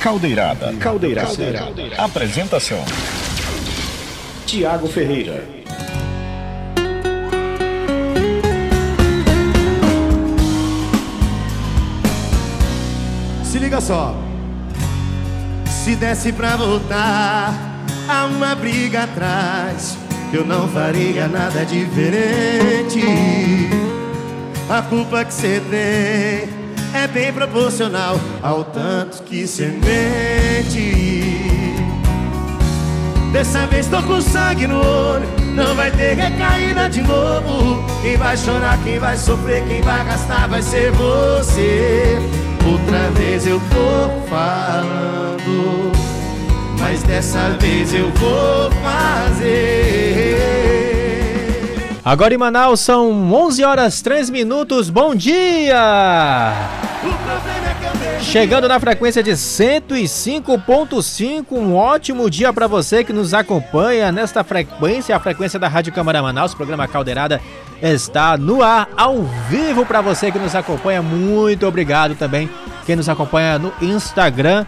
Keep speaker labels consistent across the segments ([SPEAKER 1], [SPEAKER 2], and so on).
[SPEAKER 1] Caldeirada. Caldeirada. Caldeirada. Apresentação: Tiago Ferreira.
[SPEAKER 2] Se liga só. Se desse pra voltar a uma briga atrás, eu não faria nada diferente. A culpa que você tem é bem proporcional ao tanto que você mente. Dessa vez tô com sangue no olho, não vai ter recaída de novo. Quem vai chorar, quem vai sofrer, quem vai gastar vai ser você. Outra vez eu tô falando, mas dessa vez eu vou fazer.
[SPEAKER 3] Agora em Manaus são 11 horas 3 minutos. Bom dia! Chegando na frequência de 105.5, um ótimo dia para você que nos acompanha nesta frequência, a frequência da Rádio Câmara Manaus, o programa Caldeirada está no ar, ao vivo para você que nos acompanha. Muito obrigado também quem nos acompanha no Instagram,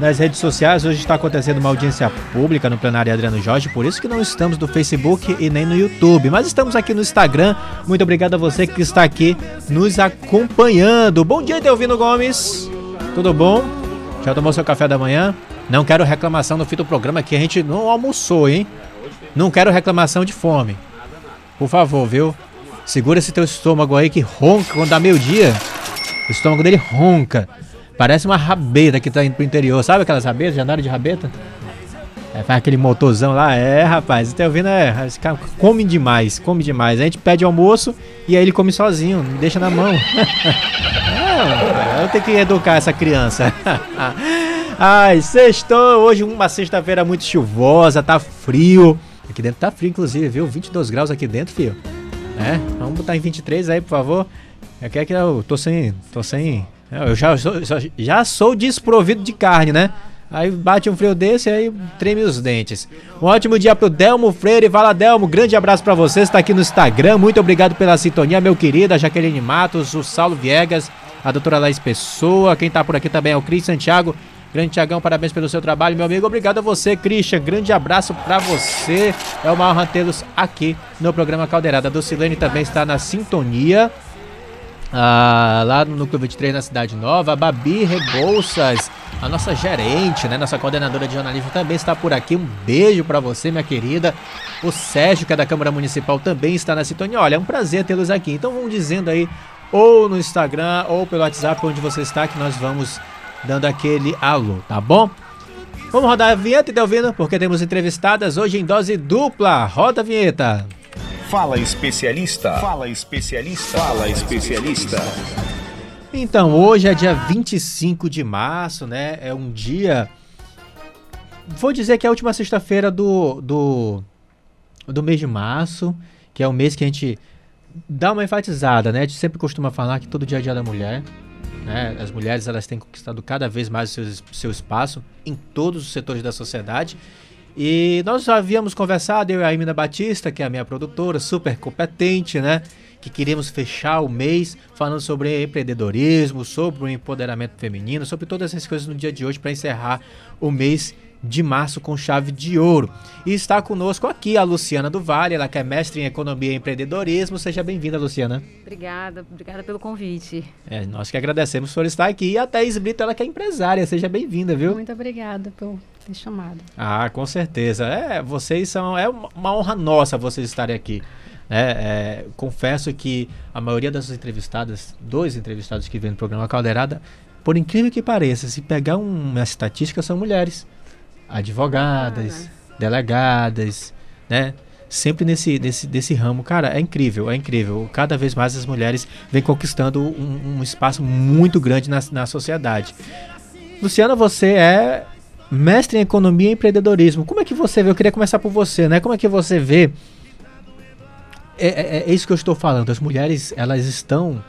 [SPEAKER 3] nas redes sociais. Hoje está acontecendo uma audiência pública no plenário Adriano Jorge, por isso que não estamos no Facebook e nem no YouTube, mas estamos aqui no Instagram. Muito obrigado a você que está aqui nos acompanhando. Bom dia, Delvino Gomes. Tudo bom? Já tomou seu café da manhã? Não quero reclamação no fim do programa que a gente não almoçou, hein? Não quero reclamação de fome. Por favor, viu? Segura esse teu estômago aí que ronca quando dá meio-dia. O estômago dele ronca. Parece uma rabeta que tá indo pro interior. Sabe aquelas rabetas? Já andaram de rabeta? É, faz aquele motorzão lá. É, rapaz, tá ouvindo? É, esse cara come demais, come demais. A gente pede almoço e aí ele come sozinho, me deixa na mão. é, eu tenho que educar essa criança. Ai, sextou. Hoje uma sexta-feira muito chuvosa, tá frio. Aqui dentro tá frio, inclusive, viu? 22 graus aqui dentro, filho. É, vamos botar em 23 aí, por favor. É que é que eu tô sem. tô sem. Eu já sou, já sou desprovido de carne, né? Aí bate um frio desse aí treme os dentes. Um ótimo dia pro Delmo Freire. Fala, Delmo. Grande abraço para você. Está aqui no Instagram. Muito obrigado pela sintonia, meu querido. A Jaqueline Matos, o Saulo Viegas, a doutora Laís Pessoa. Quem tá por aqui também é o Cris Santiago. Grande Tiagão, parabéns pelo seu trabalho, meu amigo. Obrigado a você, Christian. Grande abraço para você. É uma honra tê-los aqui no programa Caldeirada. A Docilene também está na sintonia. Ah, lá no Núcleo 23 na Cidade Nova, a Babi Rebouças, a nossa gerente, né, nossa coordenadora de jornalismo também está por aqui. Um beijo para você, minha querida. O Sérgio, que é da Câmara Municipal, também está na sintonia. Olha, é um prazer tê-los aqui. Então vão dizendo aí, ou no Instagram, ou pelo WhatsApp, onde você está, que nós vamos dando aquele alô, tá bom? Vamos rodar a vinheta, Delvino, porque temos entrevistadas hoje em dose dupla. Roda a vinheta.
[SPEAKER 1] Fala especialista. Fala especialista. Fala especialista.
[SPEAKER 3] Então, hoje é dia 25 de março, né? É um dia. Vou dizer que é a última sexta-feira do, do, do mês de março, que é o mês que a gente dá uma enfatizada, né? A gente sempre costuma falar que todo dia é dia da mulher. Né? As mulheres elas têm conquistado cada vez mais o seu, seu espaço em todos os setores da sociedade. E nós já havíamos conversado, eu e a Emina Batista, que é a minha produtora, super competente, né? Que queríamos fechar o mês falando sobre empreendedorismo, sobre o empoderamento feminino, sobre todas essas coisas no dia de hoje para encerrar o mês de março com chave de ouro. E está conosco aqui a Luciana do Vale, ela que é mestre em economia e empreendedorismo. Seja bem-vinda, Luciana.
[SPEAKER 4] Obrigada, obrigada pelo convite.
[SPEAKER 3] É, nós que agradecemos por estar aqui. E a Thaís Brito, ela que é empresária. Seja bem-vinda, viu?
[SPEAKER 4] Muito obrigada por ter chamado.
[SPEAKER 3] Ah, com certeza. É, vocês são. É uma honra nossa vocês estarem aqui. É, é, confesso que a maioria das entrevistadas, dois entrevistados que vêm no programa Caldeirada, por incrível que pareça, se pegar uma estatística, são mulheres advogadas, ah, delegadas, né? Sempre nesse, nesse, nesse ramo, cara, é incrível, é incrível. Cada vez mais as mulheres vêm conquistando um, um espaço muito grande na, na sociedade. Luciana, você é mestre em economia e empreendedorismo. Como é que você vê? Eu queria começar por você, né? Como é que você vê? É, é, é isso que eu estou falando. As mulheres, elas estão,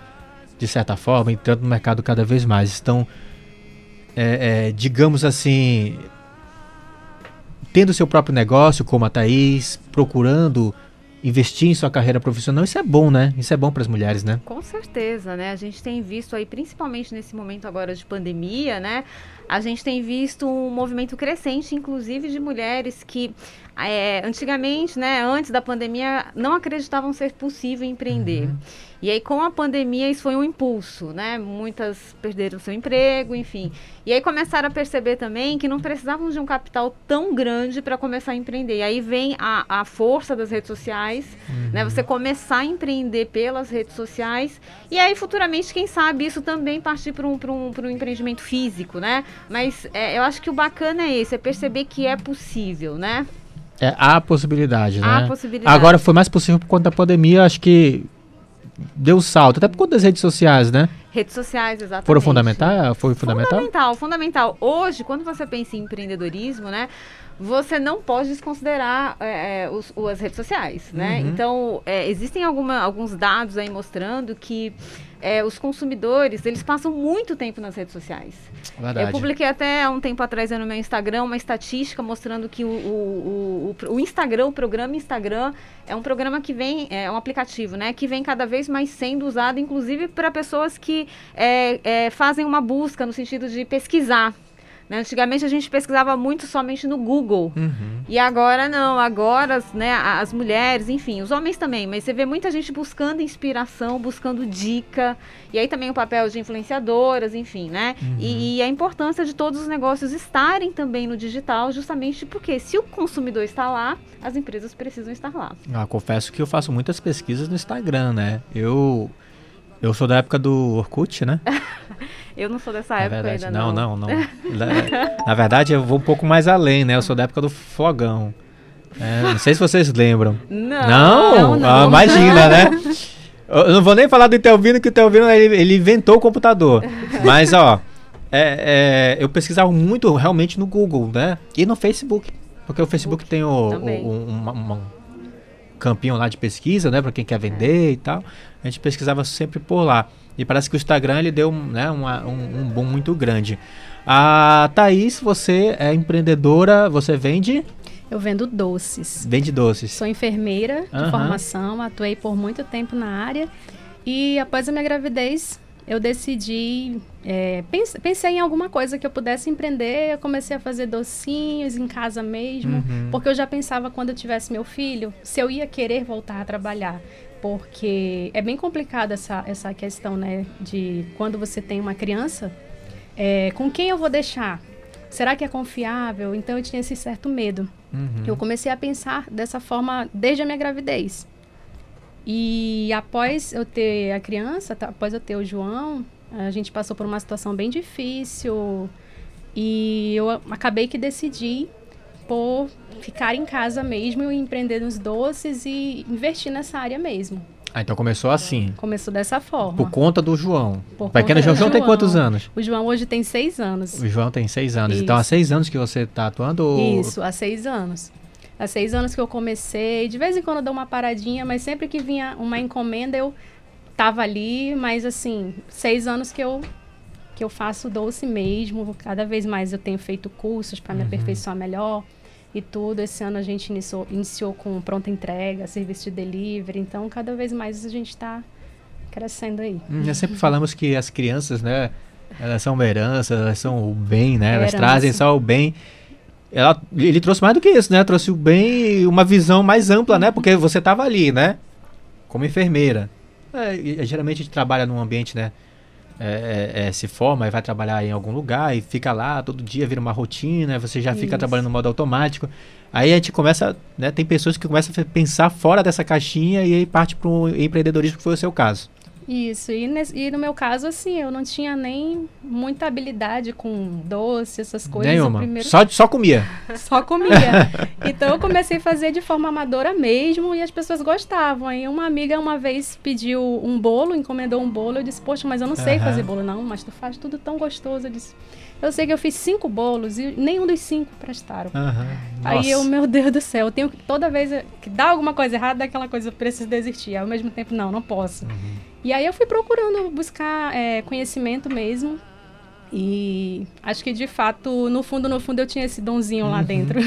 [SPEAKER 3] de certa forma, entrando no mercado cada vez mais. Estão, é, é digamos assim, tendo seu próprio negócio, como a Thaís, procurando investir em sua carreira profissional, isso é bom, né? Isso é bom para as mulheres, né?
[SPEAKER 4] Com certeza, né? A gente tem visto aí, principalmente nesse momento agora de pandemia, né? A gente tem visto um movimento crescente, inclusive de mulheres que é, antigamente, né, antes da pandemia, não acreditavam ser possível empreender. Uhum. E aí, com a pandemia, isso foi um impulso, né? Muitas perderam seu emprego, enfim. E aí começaram a perceber também que não precisavam de um capital tão grande para começar a empreender. E aí vem a, a força das redes sociais, uhum. né? Você começar a empreender pelas redes sociais. E aí, futuramente, quem sabe, isso também partir para um, um, um empreendimento físico, né? Mas é, eu acho que o bacana é esse, é perceber que é possível, né?
[SPEAKER 3] É, há possibilidade, né?
[SPEAKER 4] Há possibilidade.
[SPEAKER 3] Agora foi mais possível por conta da pandemia, acho que deu salto, até por conta das redes sociais, né?
[SPEAKER 4] Redes sociais, exatamente.
[SPEAKER 3] Foram fundamental? Foi fundamental?
[SPEAKER 4] Fundamental, fundamental. Hoje, quando você pensa em empreendedorismo, né? Você não pode desconsiderar é, é os, as redes sociais, né? Uhum. Então, é, existem alguma, alguns dados aí mostrando que é, os consumidores, eles passam muito tempo nas redes sociais.
[SPEAKER 3] Verdade.
[SPEAKER 4] Eu publiquei até há um tempo atrás no meu Instagram uma estatística mostrando que o, o, o, o Instagram, o programa Instagram, é um programa que vem, é um aplicativo, né? Que vem cada vez mais sendo usado, inclusive para pessoas que é, é, fazem uma busca no sentido de pesquisar né? Antigamente a gente pesquisava muito somente no Google. Uhum. E agora não, agora né, as mulheres, enfim, os homens também, mas você vê muita gente buscando inspiração, buscando dica. E aí também o papel de influenciadoras, enfim, né? Uhum. E, e, a importância de todos os negócios estarem também no digital, justamente porque se o consumidor está lá, as empresas precisam estar lá.
[SPEAKER 3] Ah, confesso que eu faço muitas pesquisas no Instagram, né? Eu eu sou da época do Orkut, né?
[SPEAKER 4] eu não sou dessa época
[SPEAKER 3] verdade,
[SPEAKER 4] ainda,
[SPEAKER 3] não. Não, não, não. Na verdade, eu vou um pouco mais além, né? Eu sou da época do Flogão. É, não sei se vocês lembram.
[SPEAKER 4] Não, não,
[SPEAKER 3] não. Ah, imagina, né? Eu não vou nem falar do Telvino, que o Telvino ele, ele inventou o computador. Mas, ó, é, é, eu pesquisava muito realmente no Google, né? E no Facebook. Porque o Facebook tem o, o, um, campinho lá de pesquisa, né? Para quem quer vender e tal. A gente pesquisava sempre por lá. E parece que o Instagram ele deu né, uma, um, um boom muito grande. A Thaís, você é empreendedora, você vende?
[SPEAKER 5] Eu vendo doces.
[SPEAKER 3] Vende doces.
[SPEAKER 5] Sou enfermeira de uhum. formação, atuei por muito tempo na área. E após a minha gravidez, eu decidi, é, pense, pensei em alguma coisa que eu pudesse empreender. Eu comecei a fazer docinhos em casa mesmo, uhum. porque eu já pensava quando eu tivesse meu filho, se eu ia querer voltar a trabalhar. Porque é bem complicada essa, essa questão, né? De quando você tem uma criança, é, com quem eu vou deixar? Será que é confiável? Então eu tinha esse certo medo. Uhum. Eu comecei a pensar dessa forma desde a minha gravidez. E após eu ter a criança, após eu ter o João, a gente passou por uma situação bem difícil e eu acabei que decidi por ficar em casa mesmo e empreender nos doces e investir nessa área mesmo.
[SPEAKER 3] Ah, então começou assim.
[SPEAKER 5] Começou dessa forma.
[SPEAKER 3] Por conta do João. Por Pequeno João, João tem quantos anos?
[SPEAKER 5] O João hoje tem seis anos.
[SPEAKER 3] O João tem seis anos. Isso. Então há seis anos que você está atuando? Ou...
[SPEAKER 5] Isso, há seis anos. Há seis anos que eu comecei. De vez em quando eu dou uma paradinha, mas sempre que vinha uma encomenda eu tava ali. Mas assim, seis anos que eu que eu faço doce mesmo. Cada vez mais eu tenho feito cursos para me uhum. aperfeiçoar melhor e tudo. Esse ano a gente iniciou, iniciou com pronta entrega, serviço de delivery. Então, cada vez mais a gente está crescendo aí.
[SPEAKER 3] Hum, nós sempre falamos que as crianças, né? Elas são uma herança, elas são o bem, né? Elas trazem só o bem ela, ele trouxe mais do que isso, né? Trouxe bem uma visão mais ampla, né? Porque você estava ali, né? Como enfermeira. É, geralmente a gente trabalha num ambiente, né? É, é, é, se forma e vai trabalhar em algum lugar e fica lá todo dia, vira uma rotina, você já fica trabalhando no modo automático. Aí a gente começa, né? Tem pessoas que começam a pensar fora dessa caixinha e aí parte para o empreendedorismo, que foi o seu caso.
[SPEAKER 5] Isso, e, nesse, e, no meu caso, assim, eu não tinha nem muita habilidade com doce, essas coisas.
[SPEAKER 3] Nenhuma, primeiro... só, só comia.
[SPEAKER 5] só comia. então eu comecei a fazer de forma amadora mesmo e as pessoas gostavam. Aí uma amiga uma vez pediu um bolo, encomendou um bolo, eu disse, poxa, mas eu não sei uhum. fazer bolo não, mas tu faz tudo tão gostoso. Eu disse, eu sei que eu fiz cinco bolos e nenhum dos cinco prestaram.
[SPEAKER 3] Uhum.
[SPEAKER 5] Aí eu, meu Deus do céu, eu tenho que, toda vez que dá alguma coisa errada, daquela coisa, eu preciso desistir. Ao mesmo tempo, não, não posso. Uhum. E aí eu fui procurando buscar é, conhecimento mesmo. E acho que de fato, no fundo, no fundo, eu tinha esse donzinho uhum. lá dentro.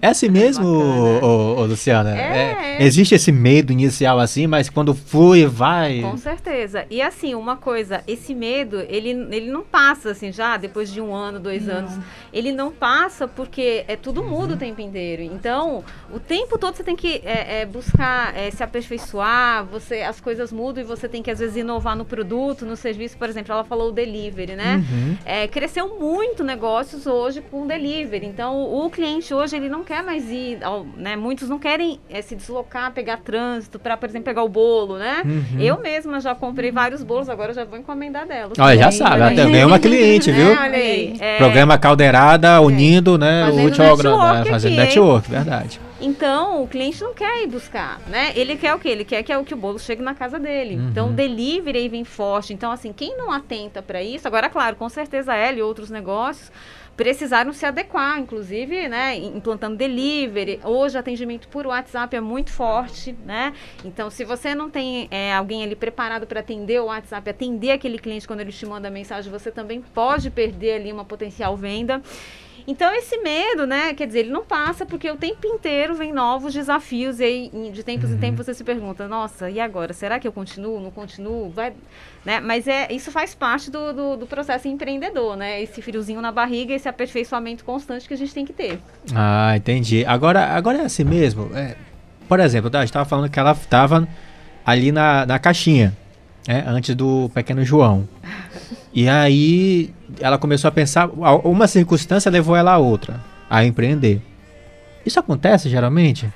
[SPEAKER 3] É assim mesmo, ô, ô, Luciana? É, é, Existe esse medo inicial assim, mas quando flui, vai.
[SPEAKER 4] Com certeza. E assim, uma coisa, esse medo, ele, ele não passa assim já, depois de um ano, dois não. anos. Ele não passa porque é tudo muda uhum. o tempo inteiro. Então, o tempo todo você tem que é, é, buscar é, se aperfeiçoar, você, as coisas mudam e você tem que, às vezes, inovar no produto, no serviço. Por exemplo, ela falou o delivery, né? Uhum. Uhum. É, cresceu muito negócios hoje com delivery. Então, o cliente hoje ele não quer mais ir, ao, né? Muitos não querem é, se deslocar, pegar trânsito para, por exemplo, pegar o bolo, né? Uhum. Eu mesma já comprei vários bolos, agora já vou encomendar delas.
[SPEAKER 3] Olha, já sabe, até ganhei uma cliente, viu? É. É, Programa Caldeirada é. unindo, né?
[SPEAKER 4] Fazendo
[SPEAKER 3] o útil
[SPEAKER 4] ao
[SPEAKER 3] Fazendo network, verdade.
[SPEAKER 4] Então, o cliente não quer ir buscar, né? Ele quer o quê? Ele quer que, é que o bolo chegue na casa dele. Uhum. Então, o delivery aí vem forte. Então, assim, quem não atenta para isso, agora, claro, com certeza ela e outros negócios precisaram se adequar, inclusive, né, implantando delivery. Hoje, atendimento por WhatsApp é muito forte, né? Então, se você não tem é, alguém ali preparado para atender o WhatsApp, atender aquele cliente quando ele te manda mensagem, você também pode perder ali uma potencial venda. Então, esse medo, né, quer dizer, ele não passa porque o tempo inteiro vem novos desafios e aí, de tempos uhum. em tempos você se pergunta, nossa, e agora? Será que eu continuo? Não continuo? Vai, né? Mas é, isso faz parte do, do, do, processo empreendedor, né? Esse friozinho na barriga, esse aperfeiçoamento constante que a gente tem que ter.
[SPEAKER 3] Ah, entendi. Agora, agora é assim mesmo. É, por exemplo, a gente estava falando que ela estava ali na, na caixinha, né, antes do pequeno João. E aí ela começou a pensar, uma circunstância levou ela a outra, a empreender. Isso acontece geralmente?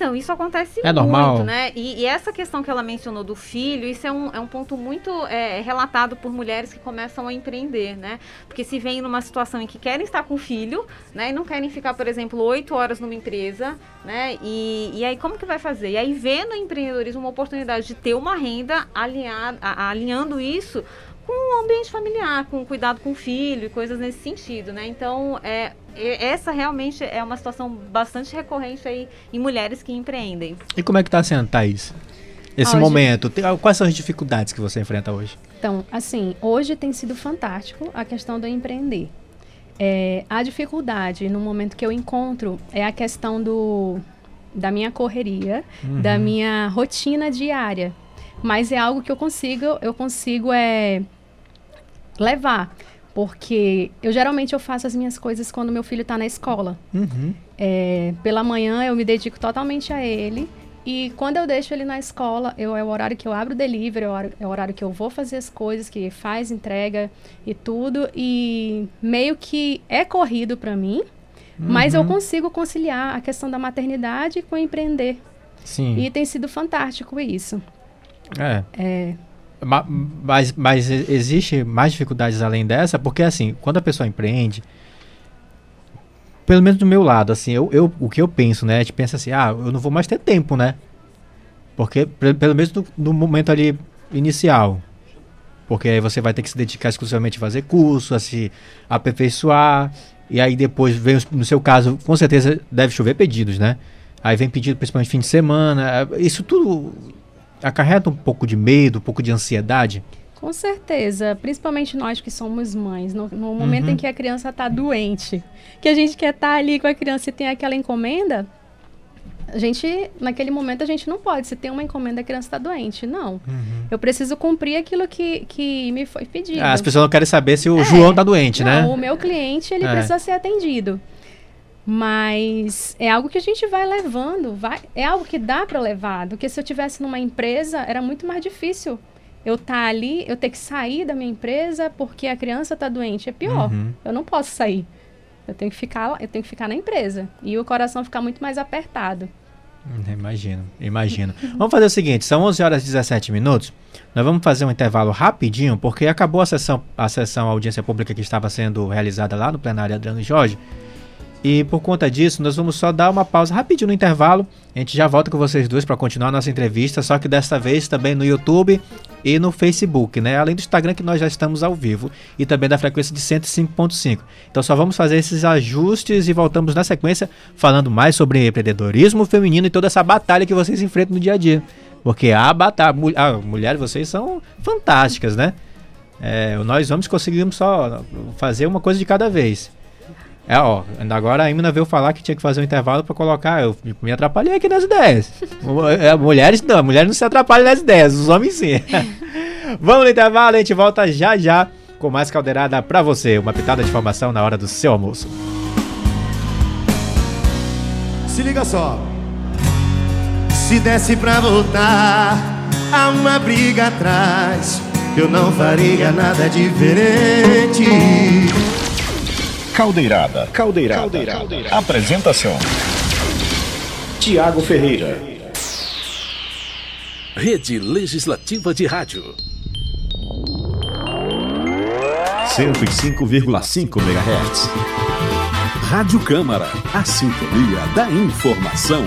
[SPEAKER 4] Então, isso acontece
[SPEAKER 3] é
[SPEAKER 4] muito,
[SPEAKER 3] normal.
[SPEAKER 4] né? E, e, essa questão que ela mencionou do filho, isso é um, é um ponto muito é, relatado por mulheres que começam a empreender, né? Porque se vem numa situação em que querem estar com o filho, né? E não querem ficar, por exemplo, oito horas numa empresa, né? E, e aí, como que vai fazer? E aí, vê no empreendedorismo uma oportunidade de ter uma renda alinhando isso com o ambiente familiar, com cuidado com o filho e coisas nesse sentido, né? Então, é, essa realmente é uma situação bastante recorrente aí em mulheres que empreendem.
[SPEAKER 3] E como é que está sendo, Thaís? Esse hoje... momento, quais são as dificuldades que você enfrenta hoje?
[SPEAKER 5] Então, assim, hoje tem sido fantástico a questão do empreender. É, a dificuldade no momento que eu encontro é a questão do, da minha correria, uhum. da minha rotina diária. Mas é algo que eu consigo, eu consigo é, levar. Porque eu geralmente eu faço as minhas coisas quando meu filho está na escola. Uhum. É, pela manhã eu me dedico totalmente a ele. E quando eu deixo ele na escola, eu, é o horário que eu abro o delivery, é o, horário, é o horário que eu vou fazer as coisas, que faz entrega e tudo. E meio que é corrido para mim, uhum. mas eu uhum. consigo conciliar a questão da maternidade com empreender.
[SPEAKER 3] Sim.
[SPEAKER 5] E tem sido fantástico isso.
[SPEAKER 3] É. É. Mas, mas existe mais dificuldades além dessa, porque assim, quando a pessoa empreende, pelo menos do meu lado, assim, eu, eu, o que eu penso, né? A gente pensa assim, ah, eu não vou mais ter tempo, né? Porque, pelo menos no, no momento ali inicial. Porque aí você vai ter que se dedicar exclusivamente a fazer curso, a se aperfeiçoar. E aí depois vem, no seu caso, com certeza deve chover pedidos, né? Aí vem pedido principalmente fim de semana. Isso tudo acarreta um pouco de medo, um pouco de ansiedade?
[SPEAKER 5] Com certeza, principalmente nós que somos mães, no, no momento uhum. em que a criança está doente, que a gente quer estar tá ali com a criança e tem aquela encomenda, a gente, naquele momento, a gente não pode. Se tem uma encomenda, a criança está doente. Não. Uhum. Eu preciso cumprir aquilo que, que me foi pedido.
[SPEAKER 3] Ah, as pessoas não querem saber se o é, João está doente,
[SPEAKER 5] não,
[SPEAKER 3] né?
[SPEAKER 5] O meu cliente, ele é. precisa ser atendido. Mas é algo que a gente vai levando, vai, é algo que dá para levar. Do que se eu tivesse numa empresa, era muito mais difícil. Eu estar tá ali, eu ter que sair da minha empresa porque a criança está doente. É pior. Uhum. Eu não posso sair. Eu tenho que ficar, eu tenho que ficar na empresa e o coração ficar muito mais apertado.
[SPEAKER 3] Hum, imagino, imagino. vamos fazer o seguinte, são 11 horas e 17 minutos. Nós vamos fazer um intervalo rapidinho, porque acabou a sessão, a sessão a audiência pública que estava sendo realizada lá no plenário Adriano Jorge. E por conta disso, nós vamos só dar uma pausa rapidinho no intervalo. A gente já volta com vocês dois para continuar a nossa entrevista, só que desta vez também no YouTube e no Facebook, né? Além do Instagram que nós já estamos ao vivo e também da frequência de 105.5. Então só vamos fazer esses ajustes e voltamos na sequência falando mais sobre empreendedorismo feminino e toda essa batalha que vocês enfrentam no dia a dia. Porque a batalha, a mulher, vocês são fantásticas, né? É, nós homens conseguimos só fazer uma coisa de cada vez. É, ó, agora a Imina veio falar que tinha que fazer um intervalo para colocar. Eu me atrapalhei aqui nas ideias. É, mulheres não, mulheres não se atrapalham nas ideias, os homens sim. Vamos no intervalo, a gente volta já já com mais caldeirada para você. Uma pitada de informação na hora do seu almoço.
[SPEAKER 2] Se liga só. Se desse pra voltar a uma briga atrás, eu não faria nada diferente.
[SPEAKER 1] Caldeirada. Caldeirada. Caldeirada. Apresentação: Tiago Ferreira.
[SPEAKER 6] Rede Legislativa de Rádio.
[SPEAKER 1] 105,5 MHz.
[SPEAKER 6] Rádio Câmara, a sintonia da informação.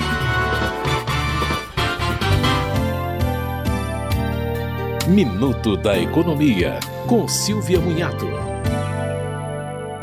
[SPEAKER 6] Minuto da Economia, com Silvia Munhato.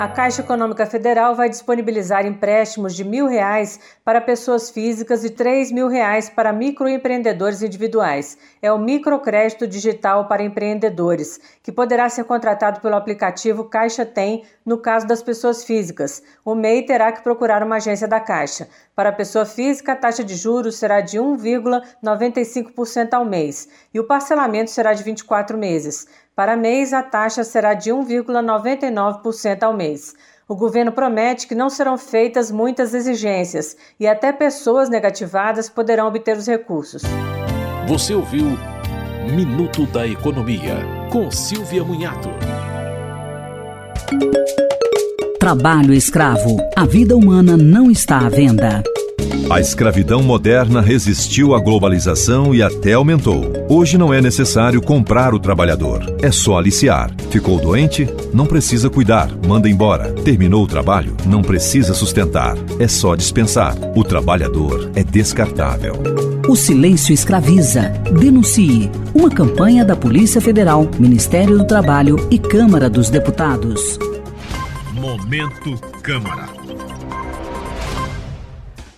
[SPEAKER 7] A Caixa Econômica Federal vai disponibilizar empréstimos de mil reais para pessoas físicas e mil reais para microempreendedores individuais. É o microcrédito digital para empreendedores, que poderá ser contratado pelo aplicativo Caixa Tem no caso das pessoas físicas. O MEI terá que procurar uma agência da Caixa. Para a pessoa física, a taxa de juros será de 1,95% ao mês e o parcelamento será de 24 meses. Para mês, a taxa será de 1,99% ao mês. O governo promete que não serão feitas muitas exigências e até pessoas negativadas poderão obter os recursos.
[SPEAKER 6] Você ouviu Minuto da Economia, com Silvia Munhato.
[SPEAKER 8] Trabalho escravo. A vida humana não está à venda.
[SPEAKER 9] A escravidão moderna resistiu à globalização e até aumentou. Hoje não é necessário comprar o trabalhador, é só aliciar. Ficou doente? Não precisa cuidar, manda embora. Terminou o trabalho? Não precisa sustentar, é só dispensar. O trabalhador é descartável.
[SPEAKER 8] O silêncio escraviza. Denuncie. Uma campanha da Polícia Federal, Ministério do Trabalho e Câmara dos Deputados.
[SPEAKER 1] Momento Câmara.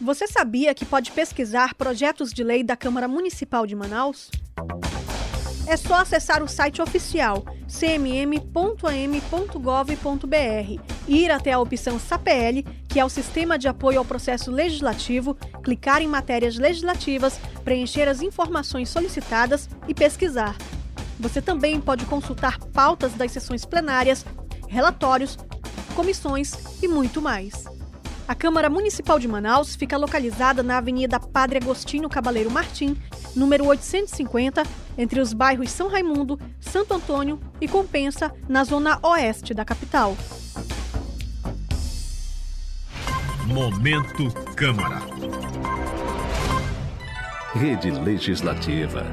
[SPEAKER 10] Você sabia que pode pesquisar projetos de lei da Câmara Municipal de Manaus? É só acessar o site oficial cmm.am.gov.br, ir até a opção SAPL, que é o Sistema de Apoio ao Processo Legislativo, clicar em matérias legislativas, preencher as informações solicitadas e pesquisar. Você também pode consultar pautas das sessões plenárias, relatórios, comissões e muito mais. A Câmara Municipal de Manaus fica localizada na Avenida Padre Agostinho Cabaleiro Martim, número 850, entre os bairros São Raimundo, Santo Antônio e Compensa, na zona oeste da capital.
[SPEAKER 1] Momento Câmara.
[SPEAKER 6] Rede Legislativa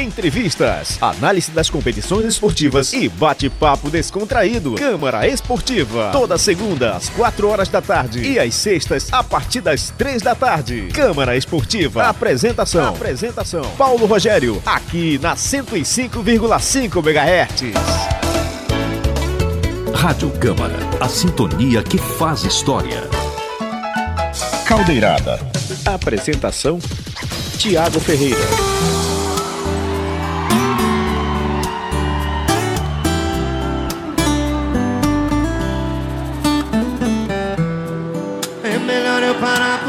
[SPEAKER 1] entrevistas, análise das competições esportivas e bate-papo descontraído. Câmara Esportiva, toda segunda às 4 horas da tarde e às sextas a partir das 3 da tarde. Câmara Esportiva, apresentação, apresentação Paulo Rogério, aqui na 105,5 MHz.
[SPEAKER 6] Rádio Câmara, a sintonia que faz história.
[SPEAKER 1] Caldeirada. Apresentação Tiago Ferreira.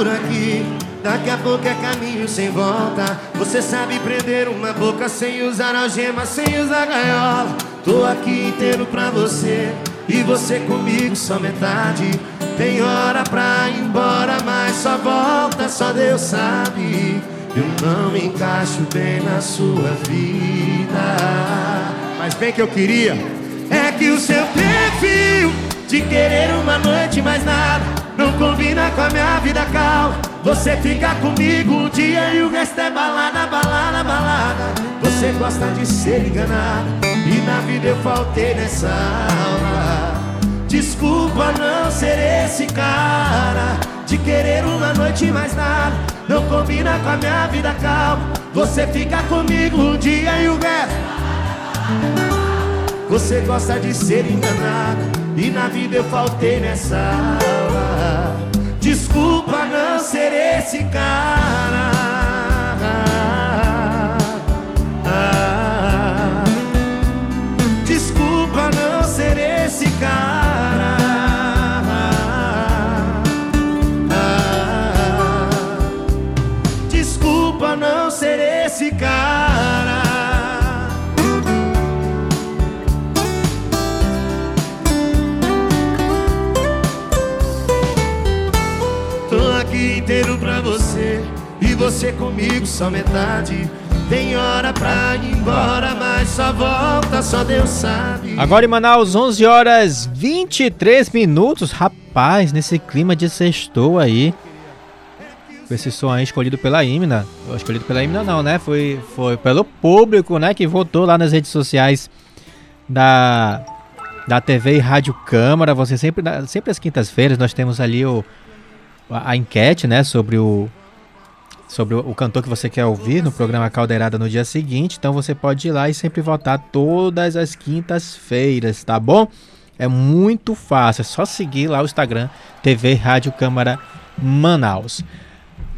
[SPEAKER 2] Por aqui. Daqui a pouco é caminho sem volta. Você sabe prender uma boca sem usar algema, sem usar gaiola. Tô aqui inteiro pra você e você comigo só metade. Tem hora pra ir embora, mas só volta, só Deus sabe. Eu não me encaixo bem na sua vida. Mas bem que eu queria é que o seu perfil de querer uma noite mais nada não combina com a minha vida calma Você fica comigo um dia e o resto é balada, balada, balada. Você gosta de ser enganada E na vida eu faltei nessa aula. Desculpa não ser esse cara De querer uma noite mais nada. Não combina com a minha vida calma Você fica comigo um dia e o resto. Você gosta de ser enganada e na vida eu faltei nessa Desculpa não ser esse cara só metade. Tem hora pra ir embora, mas só volta, só Deus sabe.
[SPEAKER 3] Agora em Manaus, 11 horas 23 minutos. Rapaz, nesse clima de sextou aí. Com esse som aí escolhido pela Imna. Escolhido pela Imna não, né? Foi, foi pelo público, né? Que votou lá nas redes sociais da, da TV e Rádio Câmara. Você sempre, sempre às quintas-feiras nós temos ali o, a, a enquete, né? Sobre o, sobre o, cantor que você quer ouvir no programa Caldeirada no dia seguinte. Então você pode ir lá e sempre votar todas as quintas-feiras, tá bom? É muito fácil, é só seguir lá o Instagram TV Rádio Câmara Manaus.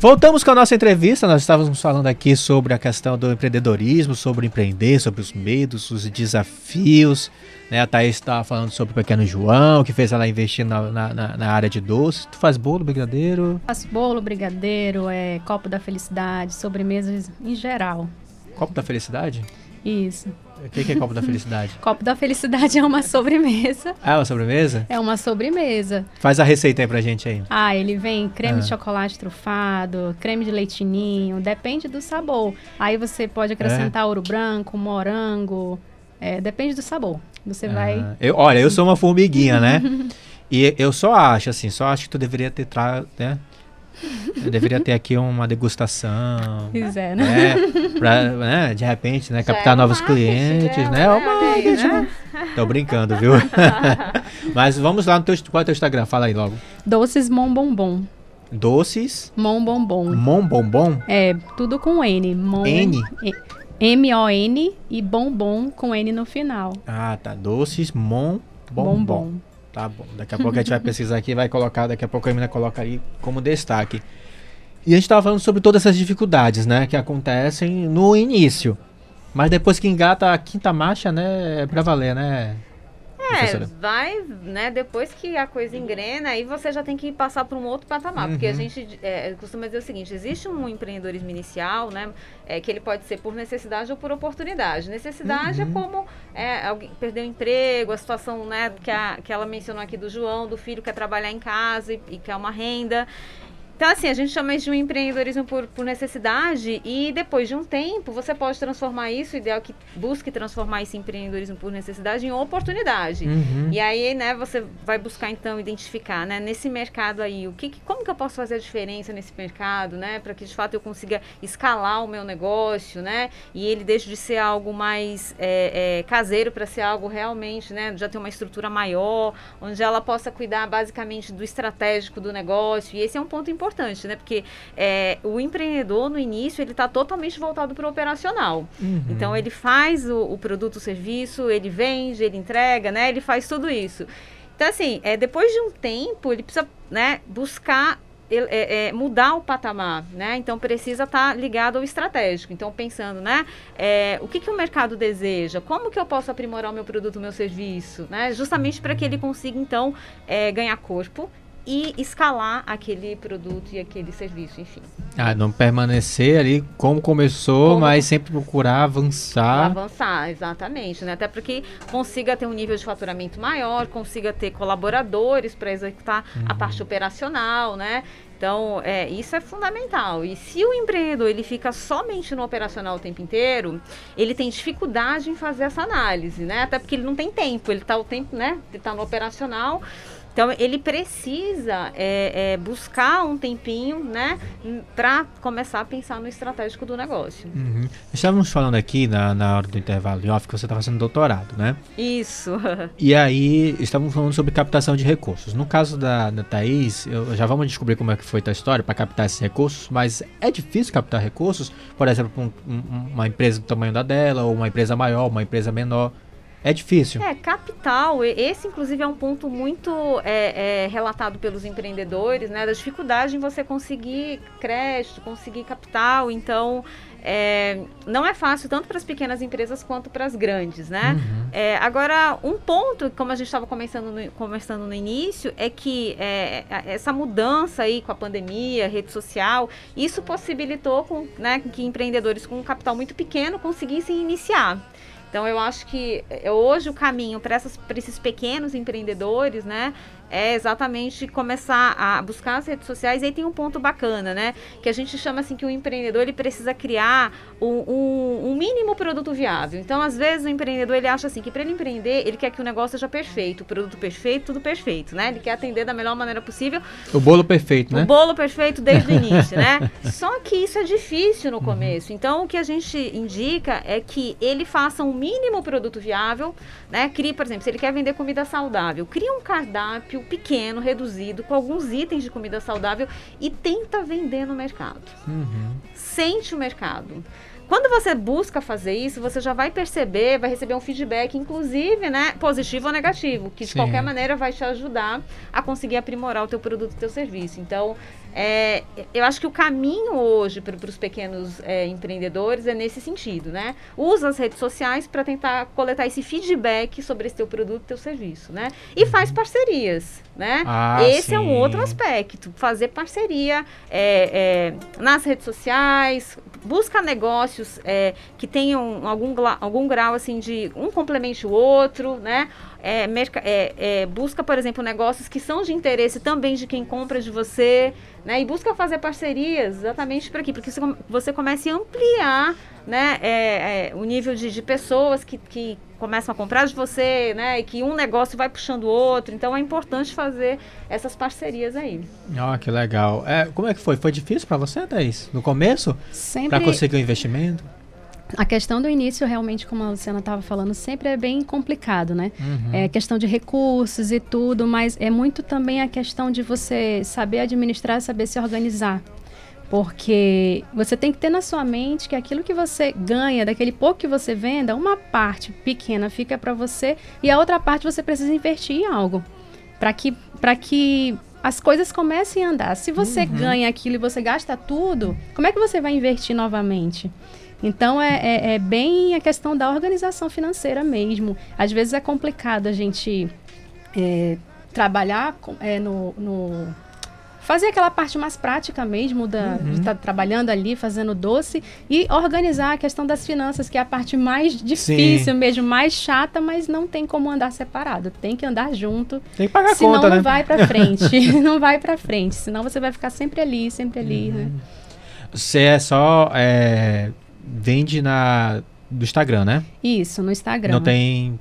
[SPEAKER 3] Voltamos com a nossa entrevista. Nós estávamos falando aqui sobre a questão do empreendedorismo, sobre empreender, sobre os medos, os desafios. Né? A Thaís estava falando sobre o pequeno João, que fez ela investir na, na, na área de doces. Tu faz bolo, brigadeiro?
[SPEAKER 5] Faço bolo, brigadeiro, é, copo da felicidade, sobremesas em geral.
[SPEAKER 3] Copo da felicidade?
[SPEAKER 5] Isso.
[SPEAKER 3] O que, que é copo da felicidade?
[SPEAKER 5] copo da felicidade é uma sobremesa.
[SPEAKER 3] Ah, é uma sobremesa?
[SPEAKER 5] É uma sobremesa.
[SPEAKER 3] Faz a receita aí pra gente aí.
[SPEAKER 5] Ah, ele vem creme ah. de chocolate trufado, creme de leitinho, depende do sabor. Aí você pode acrescentar é. ouro branco, morango, é, depende do sabor. Você ah. vai.
[SPEAKER 3] Eu, olha, eu sou uma formiguinha, né? e eu só acho, assim, só acho que tu deveria ter tra... né? Eu deveria ter aqui uma degustação.
[SPEAKER 5] Pois é, né?
[SPEAKER 3] né? Pra, né, de repente, né? Captar é novos clientes, é né? É marketing, né? Tô brincando, viu? Mas vamos lá no teu, qual é o teu Instagram? Fala aí logo.
[SPEAKER 5] Doces Mom Bombom.
[SPEAKER 3] Doces?
[SPEAKER 5] Mom Bombom.
[SPEAKER 3] Mom Bombom?
[SPEAKER 5] É, tudo com N.
[SPEAKER 3] Mon, N?
[SPEAKER 5] M-O-N e bombom com N no final.
[SPEAKER 3] Ah, tá. Doces Mom Bombom. bombom. Tá bom. Daqui a pouco a gente vai pesquisar aqui vai colocar, daqui a pouco a Emina coloca aí como destaque. E a gente estava falando sobre todas essas dificuldades, né, que acontecem no início. Mas depois que engata a quinta marcha, né, é pra valer, né?
[SPEAKER 4] É, vai, né, depois que a coisa engrena, aí você já tem que passar para um outro patamar. Uhum. Porque a uhum. gente é, costuma dizer o seguinte, existe um empreendedorismo inicial, né, é, que ele pode ser por necessidade ou por oportunidade. Necessidade é uhum. é como é, alguém perdeu o emprego, a situação, né, que, a, que ela mencionou aqui do João, do filho que quer trabalhar em casa e, e quer uma renda. Então, assim, a gente chama isso de um empreendedorismo por, por, necessidade e depois de um tempo você pode transformar isso, o ideal é que busque transformar esse empreendedorismo por necessidade em oportunidade. Uhum. E aí, né, você vai buscar então identificar, né, nesse mercado aí, o que, como que eu posso fazer a diferença nesse mercado, né, para que de fato eu consiga escalar o meu negócio, né, e ele deixe de ser algo mais é, é, caseiro para ser algo realmente, né, já ter uma estrutura maior, onde ela possa cuidar basicamente do estratégico do negócio. E esse é um ponto importante importante, né? Porque é, o empreendedor, no início, ele está totalmente voltado para o operacional. Uhum. Então, ele faz o, o produto, o serviço, ele vende, ele entrega, né? Ele faz tudo isso. Então, assim, é, depois de um tempo, ele precisa né, buscar é, é, mudar o patamar, né? Então precisa estar tá ligado ao estratégico. Então pensando, né? É, o que, que o mercado deseja? Como que eu posso aprimorar o meu produto, o meu serviço, né? Justamente para que ele consiga então é, ganhar corpo e escalar aquele produto e aquele serviço, enfim.
[SPEAKER 3] Ah, não permanecer ali como começou, como mas sempre procurar avançar.
[SPEAKER 4] Avançar, exatamente, né? Até porque consiga ter um nível de faturamento maior, consiga ter colaboradores para executar uhum. a parte operacional, né? Então, é, isso é fundamental. E se o empreendedor ele fica somente no operacional o tempo inteiro, ele tem dificuldade em fazer essa análise, né? Até porque ele não tem tempo, ele está o tempo, né? Ele está no operacional então ele precisa é, é, buscar um tempinho, né, para começar a pensar no estratégico do negócio.
[SPEAKER 3] Uhum. Estávamos falando aqui na, na hora do intervalo de off que você está fazendo doutorado, né?
[SPEAKER 4] Isso.
[SPEAKER 3] e aí estávamos falando sobre captação de recursos. No caso da, da Thaís, eu, já vamos descobrir como é que foi a história para captar esses recursos, mas é difícil captar recursos, por exemplo, um, um, uma empresa do tamanho da dela, ou uma empresa maior, uma empresa menor. É difícil.
[SPEAKER 4] É, capital. Esse, inclusive, é um ponto muito é, é, relatado pelos empreendedores, né? Da dificuldade em você conseguir crédito, conseguir capital. Então, é, não é fácil tanto para as pequenas empresas quanto para as grandes, né? Uhum. É, agora, um ponto, como a gente estava conversando no, conversando no início, é que é, essa mudança aí com a pandemia, rede social, isso possibilitou com, né, que empreendedores com um capital muito pequeno conseguissem iniciar. Então eu acho que é, hoje o caminho para esses pequenos empreendedores, né, é exatamente começar a buscar as redes sociais. E aí tem um ponto bacana, né? Que a gente chama assim que o empreendedor ele precisa criar um, um, um mínimo produto viável. Então, às vezes, o empreendedor ele acha assim que para ele empreender, ele quer que o negócio seja perfeito, o produto perfeito, tudo perfeito, né? Ele quer atender da melhor maneira possível.
[SPEAKER 3] O bolo perfeito, né?
[SPEAKER 4] O bolo perfeito desde o início, né? Só que isso é difícil no começo. Então, o que a gente indica é que ele faça um mínimo produto viável, né? Crie, por exemplo, se ele quer vender comida saudável, cria um cardápio pequeno, reduzido, com alguns itens de comida saudável e tenta vender no mercado. Uhum. Sente o mercado. Quando você busca fazer isso, você já vai perceber, vai receber um feedback, inclusive, né, positivo ou negativo, que de Sim. qualquer maneira vai te ajudar a conseguir aprimorar o teu produto e teu serviço. Então, é, eu acho que o caminho hoje para os pequenos é, empreendedores é nesse sentido, né? Usa as redes sociais para tentar coletar esse feedback sobre esse teu produto, teu serviço, né? E faz uhum. parcerias, né? Ah, esse sim. é um outro aspecto, fazer parceria é, é nas redes sociais, busca negócios é, que tenham algum, algum grau assim de um complemente o outro, né? É, é, é, busca, por exemplo, negócios que são de interesse também de quem compra de você, né? E busca fazer parcerias exatamente para quê? Porque você, você comece a ampliar né, é, é, o nível de, de pessoas que, que começam a comprar de você, né? E que um negócio vai puxando o outro. Então é importante fazer essas parcerias aí.
[SPEAKER 3] Ah, que legal. É, como é que foi? Foi difícil para você, Thaís? No começo?
[SPEAKER 5] Sempre.
[SPEAKER 3] Para conseguir o um investimento?
[SPEAKER 5] A questão do início, realmente, como a Luciana estava falando, sempre é bem complicado, né? Uhum. É questão de recursos e tudo, mas é muito também a questão de você saber administrar, saber se organizar. Porque você tem que ter na sua mente que aquilo que você ganha, daquele pouco que você venda, uma parte pequena fica para você e a outra parte você precisa investir em algo. Para que, que as coisas comecem a andar. Se você uhum. ganha aquilo e você gasta tudo, como é que você vai investir novamente? Então é, é, é, bem a questão da organização financeira mesmo. Às vezes é complicado a gente é, trabalhar é, no, no, fazer aquela parte mais prática mesmo da, uhum. de estar tá trabalhando ali, fazendo doce e organizar a questão das finanças, que é a parte mais difícil Sim. mesmo, mais chata, mas não tem como andar separado. Tem que andar junto.
[SPEAKER 3] Tem que pagar
[SPEAKER 5] senão
[SPEAKER 3] conta,
[SPEAKER 5] não né? vai para frente. não vai para frente. Senão você vai ficar sempre ali, sempre ali, uhum. né?
[SPEAKER 3] Você é só é, vende na do Instagram, né?
[SPEAKER 5] Isso, no Instagram.
[SPEAKER 3] Não tem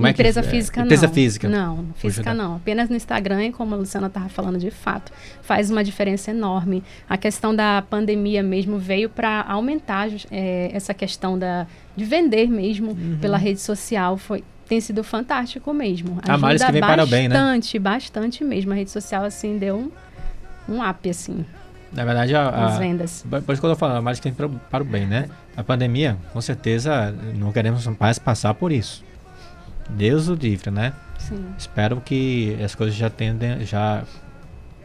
[SPEAKER 5] como empresa é que, física
[SPEAKER 3] é,
[SPEAKER 5] não.
[SPEAKER 3] Empresa física.
[SPEAKER 5] Não, física não. Apenas no Instagram, como a Luciana estava falando de fato, faz uma diferença enorme. A questão da pandemia mesmo veio para aumentar é, essa questão da, de vender mesmo uhum. pela rede social. Foi, tem sido fantástico mesmo.
[SPEAKER 3] Ajuda a mais que vem bastante, para o bem, né?
[SPEAKER 5] Bastante, bastante mesmo. A rede social, assim, deu um, um up, assim.
[SPEAKER 3] Na verdade, a,
[SPEAKER 5] as vendas.
[SPEAKER 3] Por isso que eu falando, a marketing para, para o bem, né? A pandemia, com certeza, não queremos mais passar por isso. Deus o livre, né?
[SPEAKER 5] Sim.
[SPEAKER 3] Espero que as coisas já tendem, já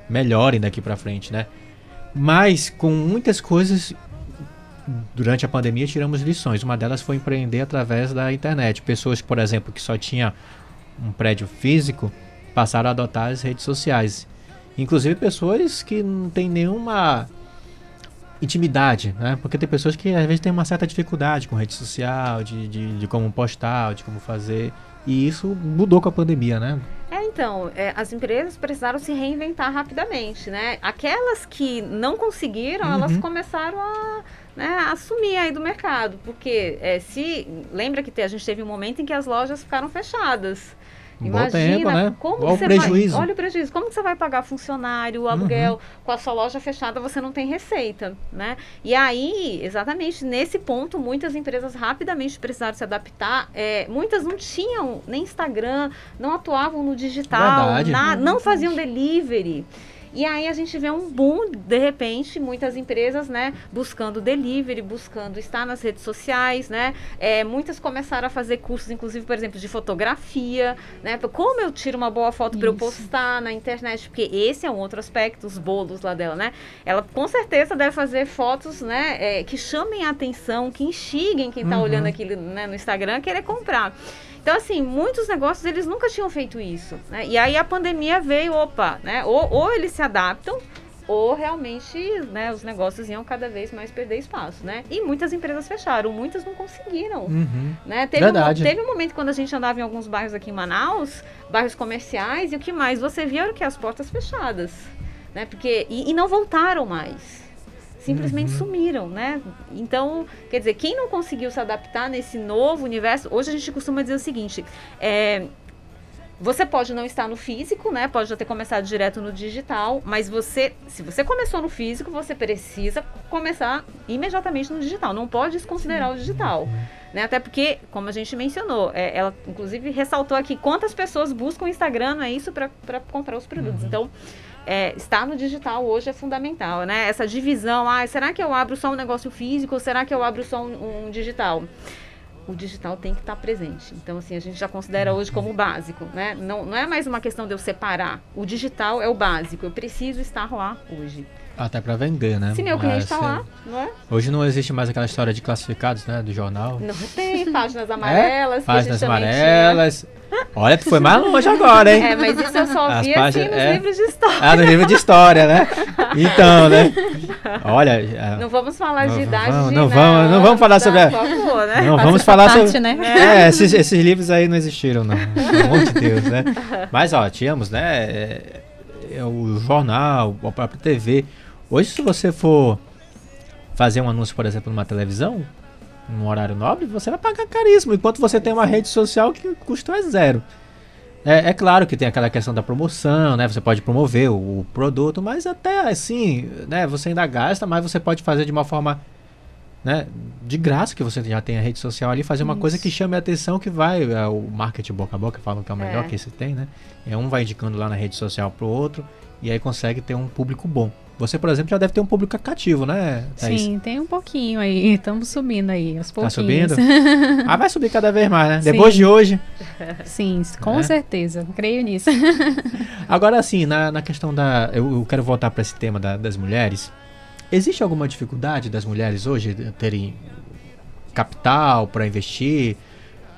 [SPEAKER 3] melhorem daqui para frente, né? Mas com muitas coisas durante a pandemia tiramos lições. Uma delas foi empreender através da internet. Pessoas, por exemplo, que só tinham um prédio físico passaram a adotar as redes sociais. Inclusive pessoas que não têm nenhuma intimidade, né? Porque tem pessoas que às vezes têm uma certa dificuldade com rede social, de, de, de como postar, de como fazer. E isso mudou com a pandemia, né?
[SPEAKER 4] É, então, é, as empresas precisaram se reinventar rapidamente, né? Aquelas que não conseguiram, uhum. elas começaram a, né, assumir aí do mercado. Porque é, se. Lembra que a gente teve um momento em que as lojas ficaram fechadas. Imagina
[SPEAKER 3] tempo, né?
[SPEAKER 4] como olha você prejuízo. vai. Olha o prejuízo. Como você vai pagar funcionário, o aluguel, uhum. com a sua loja fechada, você não tem receita, né? E aí, exatamente nesse ponto, muitas empresas rapidamente precisaram se adaptar. É, muitas não tinham nem Instagram, não atuavam no digital, na, não faziam delivery. E aí a gente vê um boom, de repente, muitas empresas, né, buscando delivery, buscando estar nas redes sociais, né? É, muitas começaram a fazer cursos, inclusive, por exemplo, de fotografia, né? Como eu tiro uma boa foto para eu postar na internet? Porque esse é um outro aspecto, os bolos lá dela, né? Ela com certeza deve fazer fotos, né, é, que chamem a atenção, que instiguem quem está uhum. olhando aquilo né, no Instagram a querer comprar. Então, assim, muitos negócios eles nunca tinham feito isso. Né? E aí a pandemia veio, opa, né? Ou, ou eles se adaptam, ou realmente né, os negócios iam cada vez mais perder espaço, né? E muitas empresas fecharam, muitas não conseguiram, uhum. né? Teve Verdade. Um, teve um momento quando a gente andava em alguns bairros aqui em Manaus, bairros comerciais, e o que mais você via era que as portas fechadas, né? Porque, e, e não voltaram mais simplesmente uhum. sumiram, né? Então, quer dizer, quem não conseguiu se adaptar nesse novo universo, hoje a gente costuma dizer o seguinte, é, você pode não estar no físico, né? Pode já ter começado direto no digital, mas você, se você começou no físico, você precisa começar imediatamente no digital. Não pode desconsiderar o digital, né? Até porque, como a gente mencionou, é, ela inclusive ressaltou aqui quantas pessoas buscam o Instagram, não é isso para comprar os produtos. Uhum. Então, é, estar no digital hoje é fundamental, né? Essa divisão, ah, será que eu abro só um negócio físico ou será que eu abro só um, um digital? o digital tem que estar presente. Então, assim, a gente já considera hoje como básico, né? Não, não é mais uma questão de eu separar. O digital é o básico. Eu preciso estar lá hoje.
[SPEAKER 3] Até para vender, né?
[SPEAKER 4] Se meu cliente está lá, não é?
[SPEAKER 3] Hoje não existe mais aquela história de classificados, né? Do jornal.
[SPEAKER 4] Não tem, páginas amarelas. É?
[SPEAKER 3] Páginas amarelas. Olha, tu foi mais longe agora, hein?
[SPEAKER 4] É, mas isso eu só vi assim nos é... livros de história.
[SPEAKER 3] Ah, no livro de história, né? Então, né? Olha.
[SPEAKER 4] Não vamos falar
[SPEAKER 3] não,
[SPEAKER 4] de idade
[SPEAKER 3] vamos, de não, vamos, não vamos falar sobre. A... Favor, né? Não vamos falar parte, sobre. Né? É, esses, esses, livros aí não existiram, não. Pelo amor de Deus, né? Mas, ó, tínhamos, né? É, é, o jornal, a própria TV. Hoje, se você for fazer um anúncio, por exemplo, numa televisão, num horário nobre, você vai pagar caríssimo, enquanto você tem uma rede social que o custo é zero. É, é, claro que tem aquela questão da promoção, né? Você pode promover o, o, produto, mas até assim, né? Você ainda gasta, mas você pode fazer de uma forma, né? De graça que você já tem a rede social ali, fazer uma Isso. coisa que chame a atenção, que vai é, o marketing boca a boca falam que é o melhor é. que você tem, né? É um vai indicando lá na rede social pro outro e aí consegue ter um público bom. Você, por exemplo, já deve ter um público cativo, né?
[SPEAKER 5] Thaís? Sim, tem um pouquinho aí. Estamos subindo aí, aos pouquinhos.
[SPEAKER 3] Tá subindo? ah, vai subir cada vez mais, né? Sim. Depois de hoje.
[SPEAKER 5] Sim, com é. certeza. Creio nisso.
[SPEAKER 3] Agora, assim, na, na questão da. Eu, eu quero voltar para esse tema da, das mulheres. Existe alguma dificuldade das mulheres hoje terem capital para investir?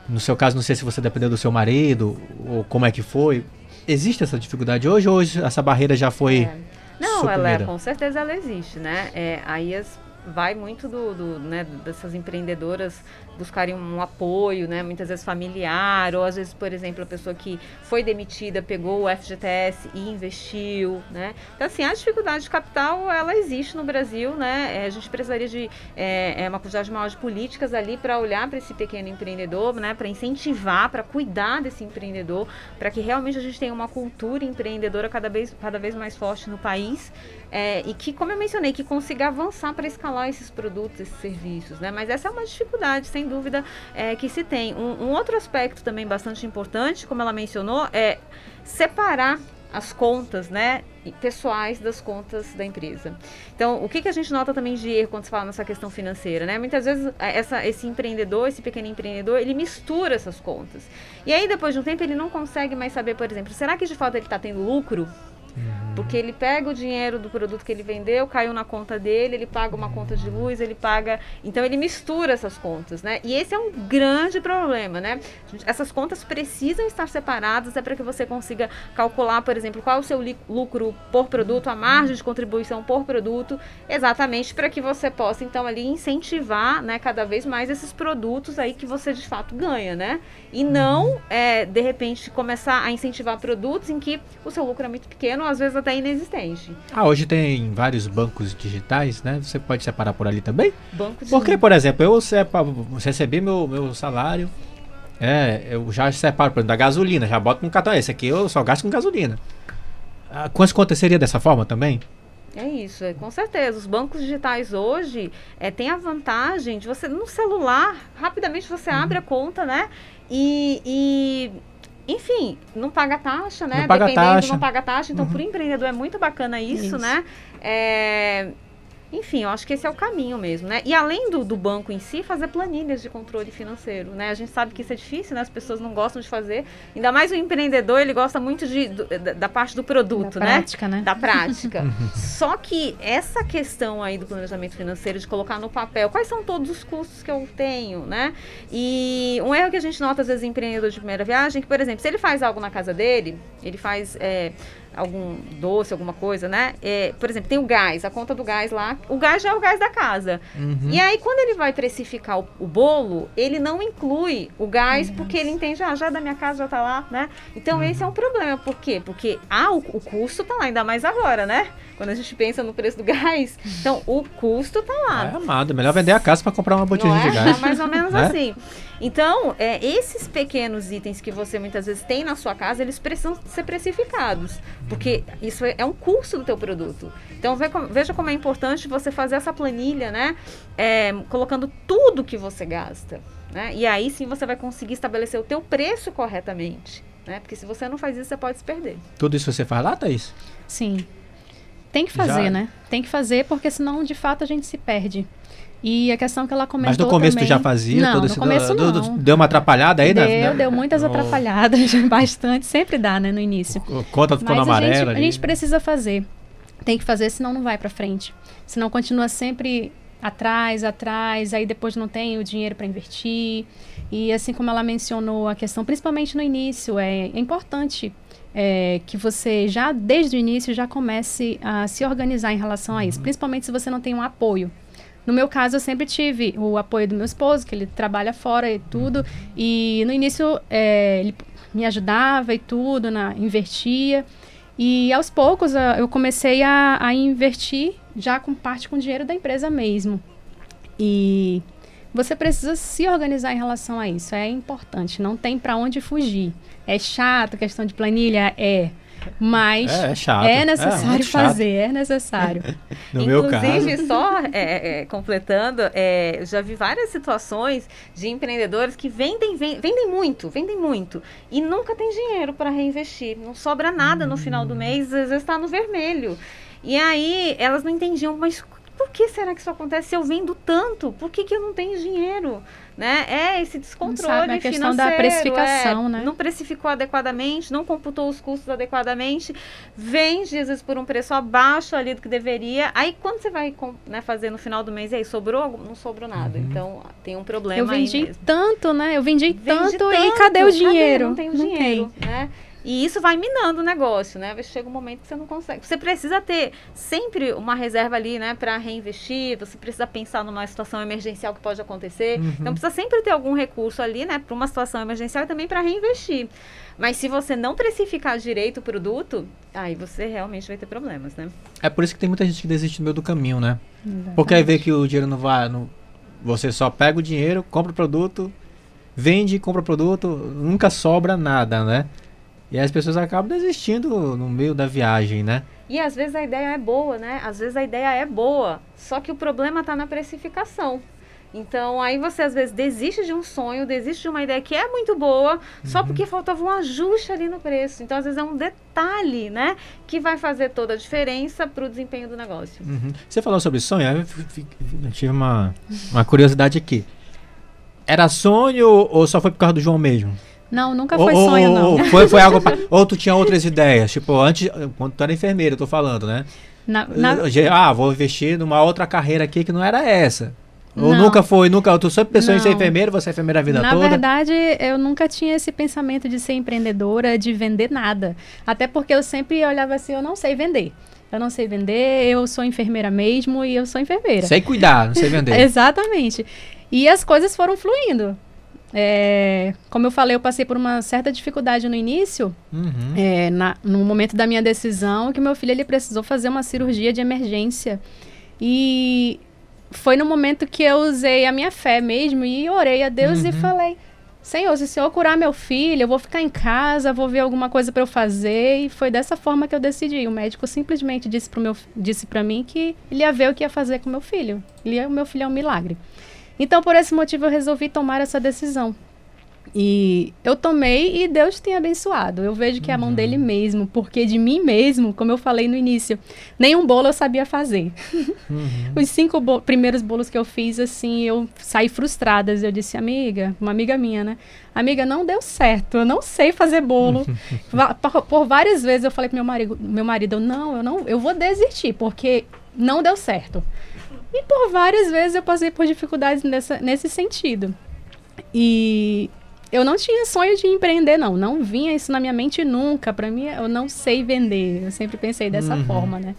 [SPEAKER 3] No seu caso, não sei se você dependeu do seu marido ou como é que foi. Existe essa dificuldade hoje ou hoje essa barreira já foi. É
[SPEAKER 4] não, ela é, com certeza ela existe, né? É, aí as, vai muito do, do, né, dessas empreendedoras buscarem um apoio, né, muitas vezes familiar, ou às vezes, por exemplo, a pessoa que foi demitida pegou o FGTS e investiu, né. Então, assim, a dificuldade de capital, ela existe no Brasil, né, é, a gente precisaria de é, é uma quantidade maior de políticas ali para olhar para esse pequeno empreendedor, né, para incentivar, para cuidar desse empreendedor, para que realmente a gente tenha uma cultura empreendedora cada vez, cada vez mais forte no país, é, e que, como eu mencionei, que consiga avançar para escalar esses produtos, esses serviços, né? Mas essa é uma dificuldade, sem dúvida, é, que se tem. Um, um outro aspecto também bastante importante, como ela mencionou, é separar as contas, né, pessoais das contas da empresa. Então, o que, que a gente nota também de erro quando se fala nessa questão financeira, né? Muitas vezes é, essa, esse empreendedor, esse pequeno empreendedor, ele mistura essas contas. E aí, depois de um tempo, ele não consegue mais saber, por exemplo, será que de fato ele está tendo lucro Uhum. Porque ele pega o dinheiro do produto que ele vendeu, caiu na conta dele, ele paga uma conta de luz, ele paga. Então ele mistura essas contas, né? E esse é um grande problema, né? Essas contas precisam estar separadas, é para que você consiga calcular, por exemplo, qual é o seu lucro por produto, a margem de contribuição por produto, exatamente para que você possa, então, ali incentivar, né, cada vez mais esses produtos aí que você de fato ganha, né? E não, é, de repente, começar a incentivar produtos em que o seu lucro é muito pequeno às vezes até inexistente.
[SPEAKER 3] Ah, hoje tem vários bancos digitais, né? Você pode separar por ali também?
[SPEAKER 4] Bancos
[SPEAKER 3] Porque, por exemplo, eu recebi meu, meu salário, é, eu já separo, por exemplo, da gasolina, já boto no cartão. Esse aqui eu só gasto com gasolina. Ah, quantas contas seria dessa forma também?
[SPEAKER 4] É isso, é, com certeza. Os bancos digitais hoje é, têm a vantagem de você, no celular, rapidamente você uhum. abre a conta, né? E, e enfim, não paga taxa, né?
[SPEAKER 3] Não paga
[SPEAKER 4] Dependendo,
[SPEAKER 3] taxa.
[SPEAKER 4] não paga taxa. Então,
[SPEAKER 3] Uhum.
[SPEAKER 4] para o empreendedor é muito bacana isso,
[SPEAKER 5] Isso.
[SPEAKER 4] né? É, Enfim, eu acho que esse é o caminho mesmo, né? E além do, do banco em si, fazer planilhas de controle financeiro, né? A gente sabe que isso é difícil, né? As pessoas não gostam de fazer. Ainda mais o empreendedor, ele gosta muito de, do- da, da parte do produto,
[SPEAKER 5] Da
[SPEAKER 4] né?
[SPEAKER 5] prática, né?
[SPEAKER 4] Da prática. Só que essa questão aí do planejamento financeiro, de colocar no papel quais são todos os custos que eu tenho, né? E um erro que a gente nota, às vezes, em empreendedor de primeira viagem, é que, por exemplo, se ele faz algo na casa dele, ele faz é, algum doce, alguma coisa, né? É, por exemplo, tem o gás, a conta do gás lá. O gás já é o gás da casa.
[SPEAKER 3] Uhum.
[SPEAKER 4] E aí, quando ele vai precificar o, o bolo, ele não inclui o gás, porque ele entende, ah, já é da minha casa, já tá lá, né? Então, esse é um problema. Por quê? Porque, ah, o, o custo tá lá, ainda mais agora, né? Quando a gente pensa no preço do gás. Então, o custo tá lá.
[SPEAKER 3] É amado, melhor vender a casa para comprar uma botija
[SPEAKER 4] é?
[SPEAKER 3] de gás.
[SPEAKER 4] É mais ou menos
[SPEAKER 3] Né?
[SPEAKER 4] assim. Então, é, esses pequenos itens que você muitas vezes tem na sua casa, eles precisam ser precificados. Porque isso é, é um custo do teu produto. Então, veja como é importante você fazer essa planilha, né? É, colocando tudo que você gasta. Né? E aí sim você vai conseguir estabelecer o teu preço corretamente. Né? Porque se você não faz isso, você pode se perder.
[SPEAKER 3] Tudo isso você faz lá, Thaís?
[SPEAKER 5] Sim. Tem que fazer,
[SPEAKER 3] Já-
[SPEAKER 5] né? Tem que fazer, porque senão, de fato, a gente se perde. E a questão que ela comentou
[SPEAKER 3] Mas no começo
[SPEAKER 5] também...
[SPEAKER 3] tu já fazia?
[SPEAKER 5] Não,
[SPEAKER 3] todo
[SPEAKER 5] no
[SPEAKER 3] esse-
[SPEAKER 5] começo
[SPEAKER 3] do-
[SPEAKER 5] não.
[SPEAKER 3] do- Deu uma atrapalhada aí?
[SPEAKER 5] Deu,
[SPEAKER 3] né?
[SPEAKER 5] deu muitas
[SPEAKER 3] Oh.
[SPEAKER 5] atrapalhadas, bastante. Sempre dá, né, no início.
[SPEAKER 3] A Conta ficou na
[SPEAKER 5] a gente,
[SPEAKER 3] amarela
[SPEAKER 5] a gente precisa fazer. Tem que fazer, senão não vai pra frente. Senão continua sempre atrás, atrás, aí depois não tem o dinheiro para investir. E assim como ela mencionou a questão, principalmente no início, é, é importante é, que você já desde o início já comece a se organizar em relação a
[SPEAKER 3] Uhum.
[SPEAKER 5] isso, principalmente se você não tem um apoio. No meu caso, eu sempre tive o apoio do meu esposo, que ele trabalha fora e tudo. E no início, é, ele me ajudava e tudo, na, investia. E aos poucos, eu comecei a, a investir já com parte com dinheiro da empresa mesmo. E você precisa se organizar em relação a isso. É importante. Não tem para onde fugir. É chato, questão de planilha? É. Mas
[SPEAKER 3] É, é chato.
[SPEAKER 5] é
[SPEAKER 3] É,
[SPEAKER 5] necessário
[SPEAKER 3] chato.
[SPEAKER 5] fazer, é necessário.
[SPEAKER 3] No meu
[SPEAKER 4] Inclusive,
[SPEAKER 3] caso.
[SPEAKER 4] só é, é, completando, é, eu já vi várias situações de empreendedores que vendem, ven- vendem muito, vendem muito, e nunca tem dinheiro para reinvestir. Não sobra nada no final do mês, às vezes está no vermelho. E aí elas não entendiam, mas por que será que isso acontece se eu vendo tanto? Por que, que eu não tenho dinheiro? Né? É esse descontrole
[SPEAKER 5] sabe, a questão da
[SPEAKER 4] financeiro,
[SPEAKER 5] precificação,
[SPEAKER 4] é,
[SPEAKER 5] né?
[SPEAKER 4] Não precificou adequadamente, não computou os custos adequadamente, vende às vezes por um preço abaixo ali do que deveria. Aí quando você vai né, fazer no final do mês, e aí sobrou? Não sobrou nada. Então tem um problema
[SPEAKER 5] Eu
[SPEAKER 4] aí
[SPEAKER 5] vendi
[SPEAKER 4] mesmo.
[SPEAKER 5] tanto, né? Eu vendi,
[SPEAKER 4] Vende
[SPEAKER 5] tanto, e cadê o dinheiro?
[SPEAKER 4] Não tem o dinheiro, né? E isso vai minando o negócio, né? Chega um momento que você não consegue. Você precisa ter sempre uma reserva ali, né, para reinvestir. Você precisa pensar numa situação emergencial que pode acontecer.
[SPEAKER 3] Uhum.
[SPEAKER 4] Então precisa sempre ter algum recurso ali, né, para uma situação emergencial e também para reinvestir. Mas se você não precificar direito o produto, aí você realmente vai ter problemas, né?
[SPEAKER 3] É por isso que tem muita gente que desiste no meio do caminho, né? Porque aí vê que o dinheiro não vai. Não, você só pega o dinheiro, compra o produto, vende, compra o produto, nunca sobra nada, né? E as pessoas acabam desistindo no meio da viagem, né?
[SPEAKER 4] E às vezes a ideia é boa, né? Às vezes a ideia é boa, só que o problema está na precificação. Então, aí você às vezes desiste de um sonho, desiste de uma ideia que é muito boa, só porque faltava um ajuste ali no preço. Então, às vezes é um detalhe, né, que vai fazer toda a diferença para o desempenho do negócio.
[SPEAKER 3] Uhum. Você falou sobre sonho, eu tive uma, uma curiosidade aqui. Era sonho ou só foi por causa do João mesmo?
[SPEAKER 5] Não, nunca foi
[SPEAKER 3] ou-
[SPEAKER 5] sonho, não.
[SPEAKER 3] ou foi, foi algo. ou tu tinha outras ideias? Tipo, antes, quando tu era enfermeira, eu tô falando, né?
[SPEAKER 5] Na- na-
[SPEAKER 3] Ah, vou investir numa outra carreira aqui que não era essa. Ou
[SPEAKER 5] Não.
[SPEAKER 3] nunca foi, nunca. Tu sempre pensou em ser
[SPEAKER 5] Não.
[SPEAKER 3] enfermeira, você é enfermeira a vida
[SPEAKER 5] Na
[SPEAKER 3] toda?
[SPEAKER 5] verdade, eu nunca tinha esse pensamento de ser empreendedora, de vender nada. Até porque eu sempre olhava assim, eu não sei vender. Eu não sei vender, eu sou enfermeira mesmo e eu sou enfermeira.
[SPEAKER 3] Sei cuidar, não sei vender.
[SPEAKER 5] Exatamente. E as coisas foram fluindo. É, como eu falei, eu passei por uma certa dificuldade no início,
[SPEAKER 3] Uhum.
[SPEAKER 5] é, na- no momento da minha decisão, que meu filho ele precisou fazer uma cirurgia de emergência. E foi no momento que eu usei a minha fé mesmo e orei a Deus e
[SPEAKER 3] Uhum.
[SPEAKER 5] falei: Senhor, se o Senhor curar meu filho, eu vou ficar em casa, vou ver alguma coisa para eu fazer. E foi dessa forma que eu decidi. O médico simplesmente disse para mim que ele ia ver o que ia fazer com meu filho. Ele, o meu filho é um milagre. Então, por esse motivo, eu resolvi tomar essa decisão. E eu tomei e Deus tem abençoado. Eu vejo que é a mão dele mesmo, porque de mim mesmo, como eu falei no início, nenhum bolo eu sabia fazer. Uhum. Os cinco bo primeiros bolos que eu fiz, assim, eu saí frustrada. Eu disse, amiga, uma amiga minha, né? Amiga, não deu certo, eu não sei fazer bolo. por, por, várias vezes eu falei pro meu marido, meu marido, não, eu não, eu vou desistir, porque não deu certo. E por várias vezes eu passei por dificuldades nessa, nesse sentido. E eu não tinha sonho de empreender, não. Não vinha isso na minha mente nunca. Para mim, eu não sei vender. Eu sempre pensei dessa uhum. forma, né?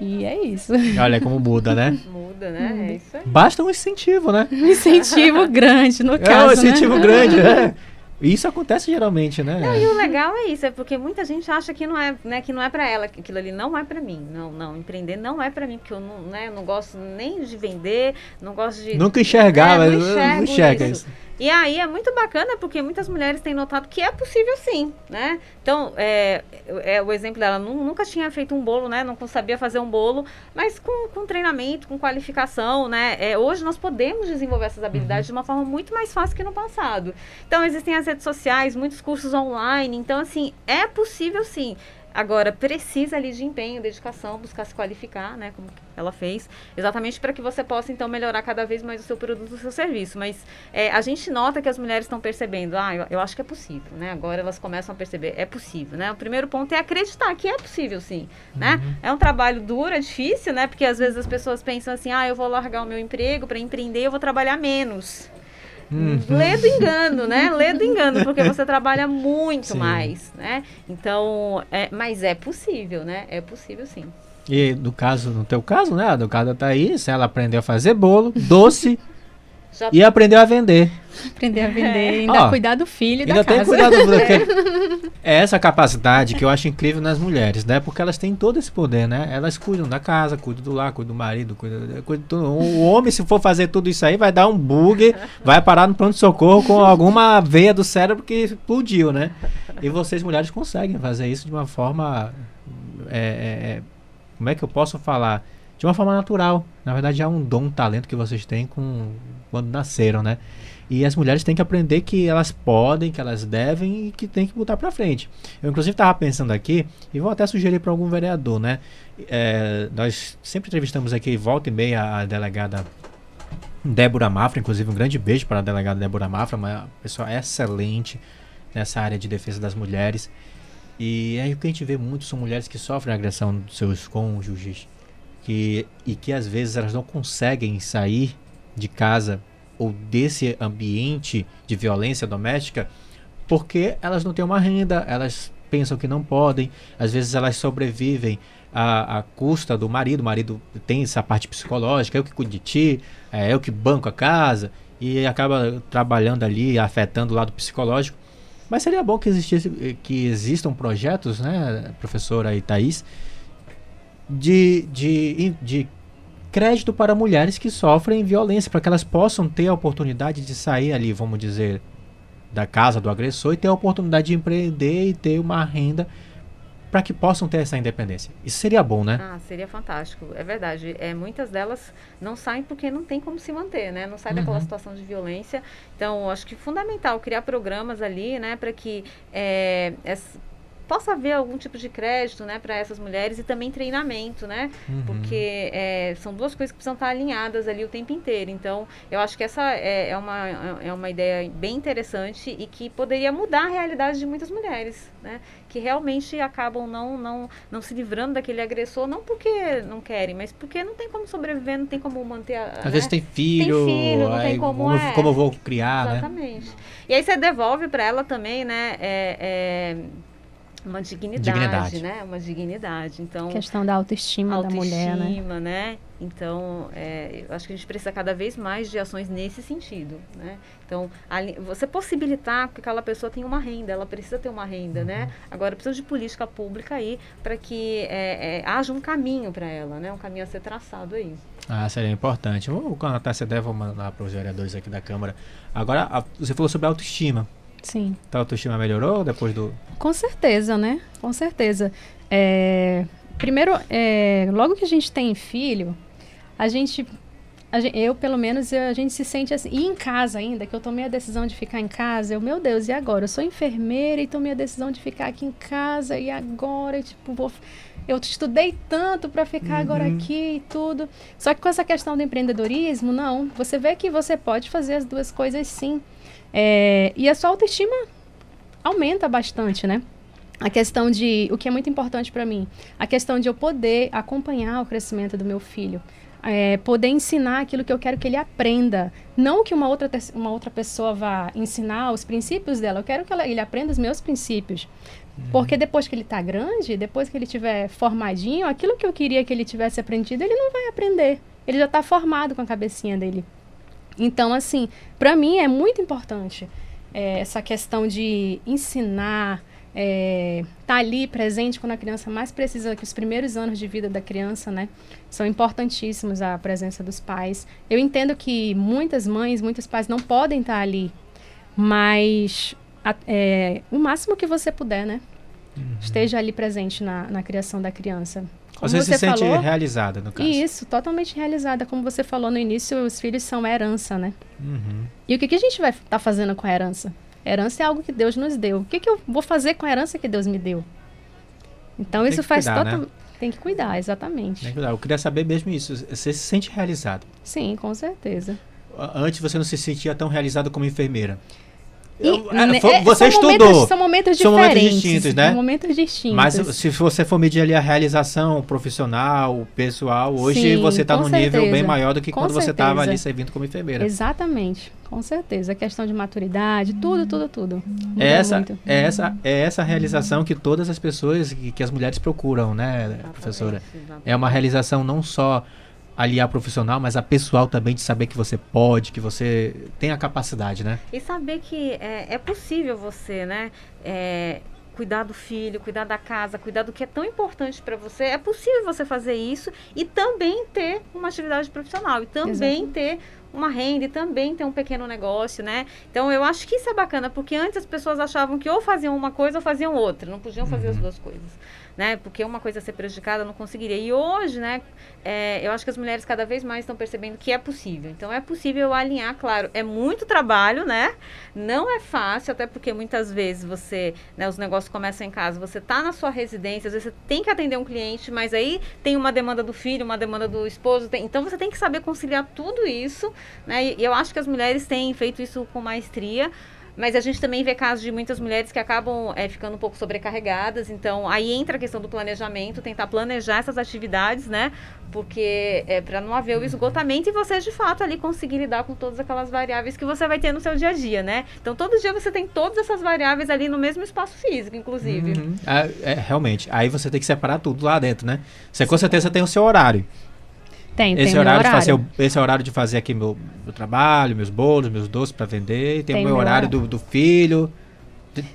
[SPEAKER 5] E é isso.
[SPEAKER 3] Olha como muda, né?
[SPEAKER 4] Muda, né? É isso aí.
[SPEAKER 3] Basta um incentivo, né?
[SPEAKER 5] Um incentivo grande, no caso. É
[SPEAKER 3] um incentivo né? grande, né? Isso acontece geralmente, né?
[SPEAKER 4] Não, e o legal é isso, é porque muita gente acha que não é, né, que não é para ela, que aquilo ali não é para mim. Não, não, empreender não é para mim, porque eu não, né, não gosto nem de vender, não gosto de
[SPEAKER 3] Nunca enxergava, é, não, não enxerga isso. isso.
[SPEAKER 4] E aí é muito bacana porque muitas mulheres têm notado que é possível sim, né? Então, é, é o exemplo dela, nunca tinha feito um bolo, né? Não sabia fazer um bolo, mas com, com treinamento, com qualificação, né? É, hoje nós podemos desenvolver essas habilidades uhum. de uma forma muito mais fácil que no passado. Então, existem as redes sociais, muitos cursos online. Então, assim, é possível sim. Agora, precisa ali de empenho, dedicação, buscar se qualificar, né? Como ela fez, exatamente para que você possa, então, melhorar cada vez mais o seu produto, o seu serviço. Mas é, a gente nota que as mulheres estão percebendo, ah, eu, eu, acho que é possível, né? Agora elas começam a perceber, é possível, né? O primeiro ponto é acreditar que é possível, sim, né? uhum. né? É um trabalho duro, é difícil, né? Porque às vezes as pessoas pensam assim, ah, eu vou largar o meu emprego para empreender, eu vou trabalhar menos. Uhum. Lê do engano, né? Lê do engano, porque você trabalha muito sim. mais, né? Então, é, mas é possível, né? É possível sim.
[SPEAKER 3] E no caso, no teu caso, né? Do caso da Thaís, ela aprendeu a fazer bolo, doce, Já... E aprendeu a vender.
[SPEAKER 5] Aprender a vender, é. ainda Ó, cuidar do filho
[SPEAKER 3] ainda
[SPEAKER 5] da
[SPEAKER 3] tem
[SPEAKER 5] casa.
[SPEAKER 3] Cuidar do, é essa capacidade que eu acho incrível nas mulheres, né? Porque elas têm todo esse poder, né? Elas cuidam da casa, cuidam do lar, cuidam do marido, cuidam, cuidam do... O homem, se for fazer tudo isso aí, vai dar um bug, vai parar no pronto-socorro com alguma veia do cérebro que explodiu, né? E vocês, mulheres, conseguem fazer isso de uma forma... É, é, é como é que eu posso falar? de uma forma natural. Na verdade, é um dom, um talento que vocês têm com quando nasceram, né? E as mulheres têm que aprender que elas podem, que elas devem e que tem que botar para frente. Eu, inclusive, estava pensando aqui, e vou até sugerir para algum vereador, né? É, nós sempre entrevistamos aqui, volta e meia, a delegada Débora Mafra, inclusive um grande beijo para a delegada Débora Mafra, uma pessoa excelente nessa área de defesa das mulheres. E aí o que a gente vê muito são mulheres que sofrem agressão dos seus cônjuges, que, e que às vezes elas não conseguem sair de casa ou desse ambiente de violência doméstica porque elas não têm uma renda, elas pensam que não podem, às vezes elas sobrevivem à, à custa do marido, o marido tem essa parte psicológica, eu que cuido de ti, é eu que banco a casa, e acaba trabalhando ali, afetando o lado psicológico. Mas seria bom que existisse, que existam projetos, né, professora e Thaís, de, de, de crédito para mulheres que sofrem violência, para que elas possam ter a oportunidade de sair ali, vamos dizer, da casa do agressor e ter a oportunidade de empreender e ter uma renda para que possam ter essa independência. Isso seria bom, né?
[SPEAKER 4] Ah, seria fantástico. É verdade. É, muitas delas não saem porque não tem como se manter, né? Não sai uhum. daquela situação de violência. Então, acho que é fundamental criar programas ali, né, para que é, possa haver algum tipo de crédito, né, para essas mulheres e também treinamento, né, uhum. porque é, são duas coisas que precisam estar alinhadas ali o tempo inteiro. Então, eu acho que essa é, é, uma, é uma ideia bem interessante e que poderia mudar a realidade de muitas mulheres, né, que realmente acabam não, não, não se livrando daquele agressor, não porque não querem, mas porque não tem como sobreviver, não tem como manter a.
[SPEAKER 3] Às né? vezes tem filho, tem filho, não tem como. Como, é. como eu vou criar,
[SPEAKER 4] né? Exatamente. né? E aí você devolve para ela também, né? É, é uma dignidade, dignidade, né? Uma dignidade. Então,
[SPEAKER 5] questão da autoestima, autoestima da mulher, né?
[SPEAKER 4] Autoestima, né? Então, é, eu acho que a gente precisa cada vez mais de ações nesse sentido, né? Então, ali, você possibilitar que aquela pessoa tenha uma renda, ela precisa ter uma renda, né? uhum. né? Agora, precisa de política pública aí para que é, é, haja um caminho para ela, né? Um caminho a ser traçado aí.
[SPEAKER 3] Ah, seria importante. Vou, quando a Tássia der, vou mandar para os vereadores aqui da Câmara. Agora, a, você falou sobre autoestima.
[SPEAKER 5] Sim.
[SPEAKER 3] Tua autoestima melhorou depois do.
[SPEAKER 5] Com certeza, né? Com certeza. É, primeiro, é, logo que a gente tem filho, a gente gente, eu, pelo menos, eu, a gente se sente assim. E em casa ainda, que eu tomei a decisão de ficar em casa, eu, meu Deus, e agora? Eu sou enfermeira e tomei a decisão de ficar aqui em casa, e agora, tipo, vou. Eu estudei tanto para ficar uhum. agora aqui e tudo. Só que com essa questão do empreendedorismo, não. Você vê que você pode fazer as duas coisas sim. É, e a sua autoestima aumenta bastante, né? A questão de. O que é muito importante para mim, a questão de eu poder acompanhar o crescimento do meu filho é, poder ensinar aquilo que eu quero que ele aprenda. Não que uma outra, uma outra pessoa vá ensinar os princípios dela, eu quero que ela, ele aprenda os meus princípios. Uhum. Porque depois que ele está grande, depois que ele estiver formadinho, aquilo que eu queria que ele tivesse aprendido, ele não vai aprender. Ele já está formado com a cabecinha dele. Então, assim, para mim é muito importante é, essa questão de ensinar, é, tá ali presente quando a criança mais precisa, que os primeiros anos de vida da criança, né, são importantíssimos a presença dos pais. Eu entendo que muitas mães, muitos pais não podem estar tá ali, mas a, é, o máximo que você puder, né, uhum. esteja ali presente na, na criação da criança.
[SPEAKER 3] Como você, você se falou, sente realizada, no caso.
[SPEAKER 5] Isso, totalmente realizada. Como você falou no início, os filhos são herança, né? Uhum. E o que, que a gente vai estar tá fazendo com a herança? Herança é algo que Deus nos deu. O que, que eu vou fazer com a herança que Deus me deu? Então Tem isso faz total. Né? Tem que cuidar, exatamente. Tem que cuidar.
[SPEAKER 3] Eu queria saber mesmo isso. Você se sente realizado?
[SPEAKER 5] Sim, com certeza.
[SPEAKER 3] Antes você não se sentia tão realizado como enfermeira.
[SPEAKER 5] E, é, foi, você são estudou. Momentos, são momentos diferentes. São momentos distintos, né? São momentos distintos.
[SPEAKER 3] Mas se você for medir ali a realização profissional, pessoal, hoje Sim, você está num certeza. nível bem maior do que com quando certeza. você estava ali servindo como enfermeira.
[SPEAKER 5] Exatamente, com certeza. A questão de maturidade, tudo, tudo, tudo.
[SPEAKER 3] É essa, é essa, é essa realização que todas as pessoas, que, que as mulheres procuram, né, exatamente, professora? Exatamente. É uma realização não só ali a profissional, mas a pessoal também de saber que você pode, que você tem a capacidade, né?
[SPEAKER 4] E saber que é, é possível você, né? É, cuidar do filho, cuidar da casa, cuidar do que é tão importante para você. É possível você fazer isso e também ter uma atividade profissional e também Exato. ter uma renda e também ter um pequeno negócio, né? Então eu acho que isso é bacana, porque antes as pessoas achavam que ou faziam uma coisa ou faziam outra, não podiam fazer uhum. as duas coisas né? Porque uma coisa ser prejudicada não conseguiria. E hoje, né, é, eu acho que as mulheres cada vez mais estão percebendo que é possível. Então é possível alinhar, claro, é muito trabalho, né? Não é fácil, até porque muitas vezes você, né, os negócios começam em casa, você está na sua residência, às vezes você tem que atender um cliente, mas aí tem uma demanda do filho, uma demanda do esposo, tem, então você tem que saber conciliar tudo isso, né? E, e eu acho que as mulheres têm feito isso com maestria. Mas a gente também vê casos de muitas mulheres que acabam é, ficando um pouco sobrecarregadas. Então, aí entra a questão do planejamento, tentar planejar essas atividades, né? Porque é para não haver o esgotamento e você, de fato, ali conseguir lidar com todas aquelas variáveis que você vai ter no seu dia a dia, né? Então, todo dia você tem todas essas variáveis ali no mesmo espaço físico, inclusive. Uhum.
[SPEAKER 3] É, é, realmente. Aí você tem que separar tudo lá dentro, né? Você com certeza tem o seu horário.
[SPEAKER 5] Tem,
[SPEAKER 3] esse
[SPEAKER 5] tem
[SPEAKER 3] horário,
[SPEAKER 5] horário.
[SPEAKER 3] De fazer, esse é o horário de fazer aqui meu, meu trabalho, meus bolos, meus doces para vender. Tem, tem o meu horário do, do filho.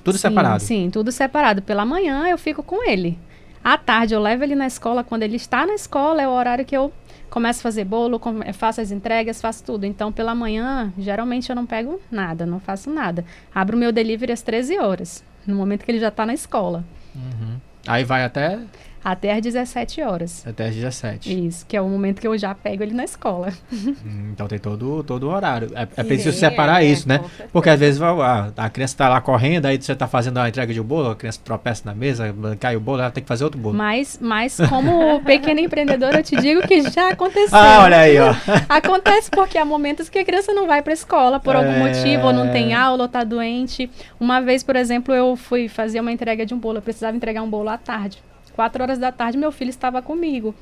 [SPEAKER 3] tudo
[SPEAKER 5] sim,
[SPEAKER 3] separado.
[SPEAKER 5] Sim, tudo separado. Pela manhã eu fico com ele. À tarde eu levo ele na escola. Quando ele está na escola é o horário que eu começo a fazer bolo, faço as entregas, faço tudo. Então, pela manhã, geralmente eu não pego nada, não faço nada. Abro o meu delivery às 13 horas, no momento que ele já está na escola.
[SPEAKER 3] Uhum. Aí vai até
[SPEAKER 5] até às 17 horas.
[SPEAKER 3] Até às 17.
[SPEAKER 5] Isso, que é o momento que eu já pego ele na escola.
[SPEAKER 3] Hum, então tem todo, todo o horário. É, é preciso separar é, isso, né? Porque às vezes a, a criança está lá correndo, aí você está fazendo a entrega de um bolo, a criança tropeça na mesa, cai o bolo, ela tem que fazer outro bolo.
[SPEAKER 5] Mas, mas como pequena empreendedora, eu te digo que já aconteceu.
[SPEAKER 3] Ah, olha aí, ó.
[SPEAKER 5] Acontece porque há momentos que a criança não vai para a escola por algum é... motivo, ou não tem aula, ou está doente. Uma vez, por exemplo, eu fui fazer uma entrega de um bolo, eu precisava entregar um bolo à tarde. Quatro horas da tarde, meu filho estava comigo.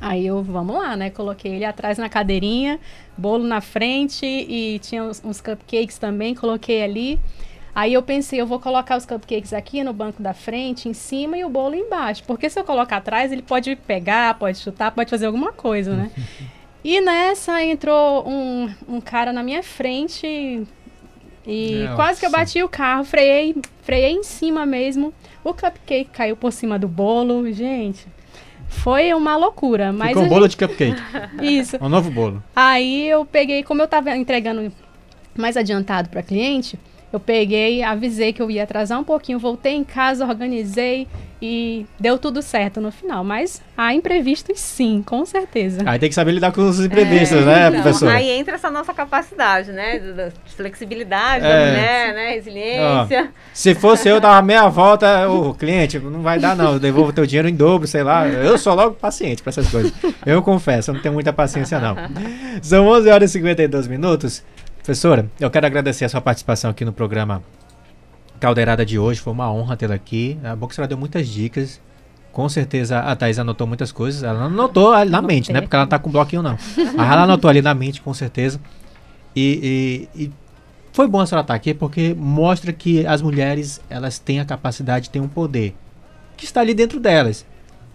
[SPEAKER 5] Aí eu, vamos lá, né? Coloquei ele atrás na cadeirinha, bolo na frente e tinha uns, uns, cupcakes também, coloquei ali. Aí eu pensei, eu vou colocar os cupcakes aqui no banco da frente, em cima e o bolo embaixo. Porque se eu colocar atrás, ele pode pegar, pode chutar, pode fazer alguma coisa, né? e nessa entrou um, um cara na minha frente e Nossa. quase que eu bati o carro, freiei, freiei em cima mesmo. O cupcake caiu por cima do bolo, gente. Foi uma loucura. Mas
[SPEAKER 3] Ficou um bolo gente... de cupcake.
[SPEAKER 5] Isso.
[SPEAKER 3] Um novo bolo.
[SPEAKER 5] Aí eu peguei, como eu tava entregando mais adiantado para cliente, Eu peguei, avisei que eu ia atrasar um pouquinho, voltei em casa, organizei e deu tudo certo no final. Mas há imprevistos sim, com certeza.
[SPEAKER 3] Aí tem que saber lidar com os imprevistos, é, né, então, professor?
[SPEAKER 4] Aí entra essa nossa capacidade, né? De flexibilidade é. da mulher, né? Resiliência.
[SPEAKER 3] Ó, se fosse eu, dava meia volta, o cliente, não vai dar não, eu devolvo teu dinheiro em dobro, sei lá. Eu sou logo paciente para essas coisas. Eu confesso, eu não tenho muita paciência não. São 11 horas e 52 minutos. Professora, eu quero agradecer a sua participação aqui no programa Caldeirada de hoje. Foi uma honra tê-la aqui. A boa deu muitas dicas. Com certeza a Thais anotou muitas coisas. Ela não anotou na mente, né? Porque ela não tá com bloquinho, não. Mas ela anotou ali na mente, com certeza. E, e, e foi bom a senhora estar tá aqui porque mostra que as mulheres elas têm a capacidade, têm um poder que está ali dentro delas.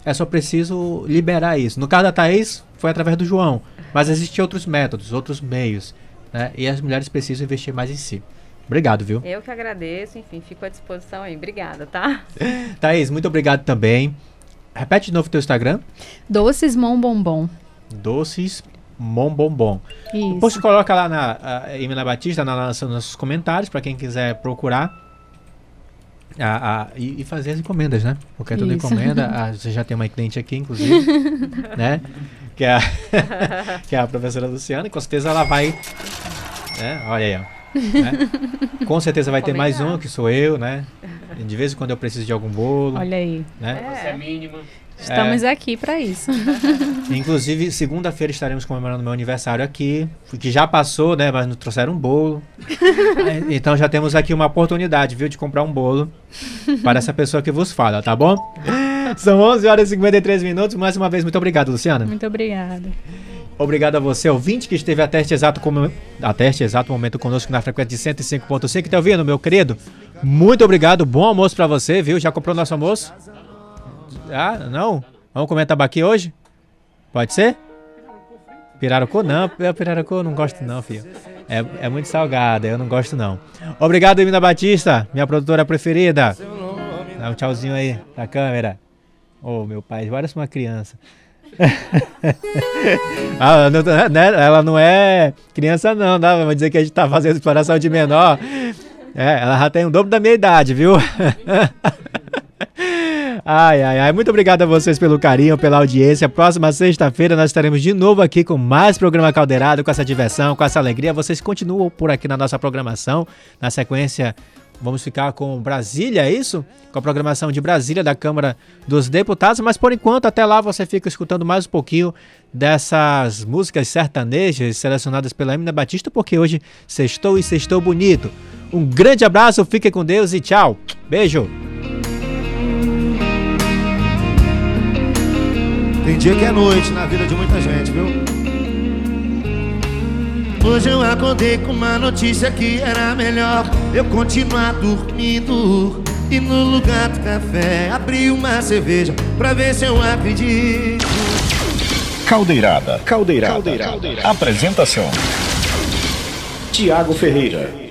[SPEAKER 3] É só preciso liberar isso. No caso da Thaís, foi através do João. Mas existem outros métodos, outros meios né? E as mulheres precisam investir mais em si. Obrigado, viu?
[SPEAKER 4] Eu que agradeço, enfim, fico à disposição aí. Obrigada, tá?
[SPEAKER 3] Thaís, muito obrigado também. Repete de novo o teu Instagram.
[SPEAKER 5] Doces Mom Bombom.
[SPEAKER 3] Doces Mom Bombom. Isso. Depois você coloca lá na Emina Batista, na, nos nossos comentários, para quem quiser procurar. A, a, e, e, fazer as encomendas, né? Porque é tudo Isso. encomenda. A, você já tem uma cliente aqui, inclusive, né? Que é, a, que é a professora Luciana, e com certeza ela vai. Né? Olha aí, ó. Né? Com certeza vai ter mais um, que sou eu, né? De vez em quando eu preciso de algum bolo.
[SPEAKER 5] Olha aí.
[SPEAKER 3] Né?
[SPEAKER 5] É. É mínima. Estamos é. aqui para isso.
[SPEAKER 3] Inclusive, segunda-feira estaremos comemorando meu aniversário aqui, que já passou, né? Mas nos trouxeram um bolo. É, então já temos aqui uma oportunidade, viu, de comprar um bolo para essa pessoa que vos fala, tá bom? São 11 horas e 53 minutos. Mais uma vez, muito obrigado, Luciana.
[SPEAKER 5] Muito obrigada.
[SPEAKER 3] Obrigado a você, ouvinte, que esteve até este exato, com... até este exato momento conosco na frequência de 105.5. Tá ouvindo, meu querido? Muito obrigado. Bom almoço para você, viu? Já comprou nosso almoço? Ah, não? Vamos comer tabaqui hoje? Pode ser? Pirarucu? Não, pirarucu eu não gosto não, filho. É, é muito salgada, eu não gosto não. Obrigado, Emina Batista, minha produtora preferida. Dá um tchauzinho aí da câmera. Ô, oh, meu pai, parece uma criança. ah, não, né? Ela não é criança não, dá Vamos dizer que a gente tá fazendo exploração de menor. É, ela já tem o dobro da minha idade, viu? Ai, ai, ai. Muito obrigado a vocês pelo carinho, pela audiência. Próxima sexta-feira nós estaremos de novo aqui com mais programa Caldeirado, com essa diversão, com essa alegria. Vocês continuam por aqui na nossa programação. Na sequência, vamos ficar com Brasília, é isso? Com a programação de Brasília da Câmara dos Deputados. Mas por enquanto, até lá, você fica escutando mais um pouquinho dessas músicas sertanejas selecionadas pela Emina Batista, porque hoje sextou e sextou bonito. Um grande abraço, fique com Deus e tchau. Beijo.
[SPEAKER 2] Tem dia que é noite na vida de muita gente, viu? Hoje eu acordei com uma notícia que era melhor eu continuar dormindo. E no lugar do café abri uma cerveja pra ver se eu acredito.
[SPEAKER 1] Caldeirada. Caldeirada. Caldeirada. Caldeirada. Apresentação: Tiago Ferreira.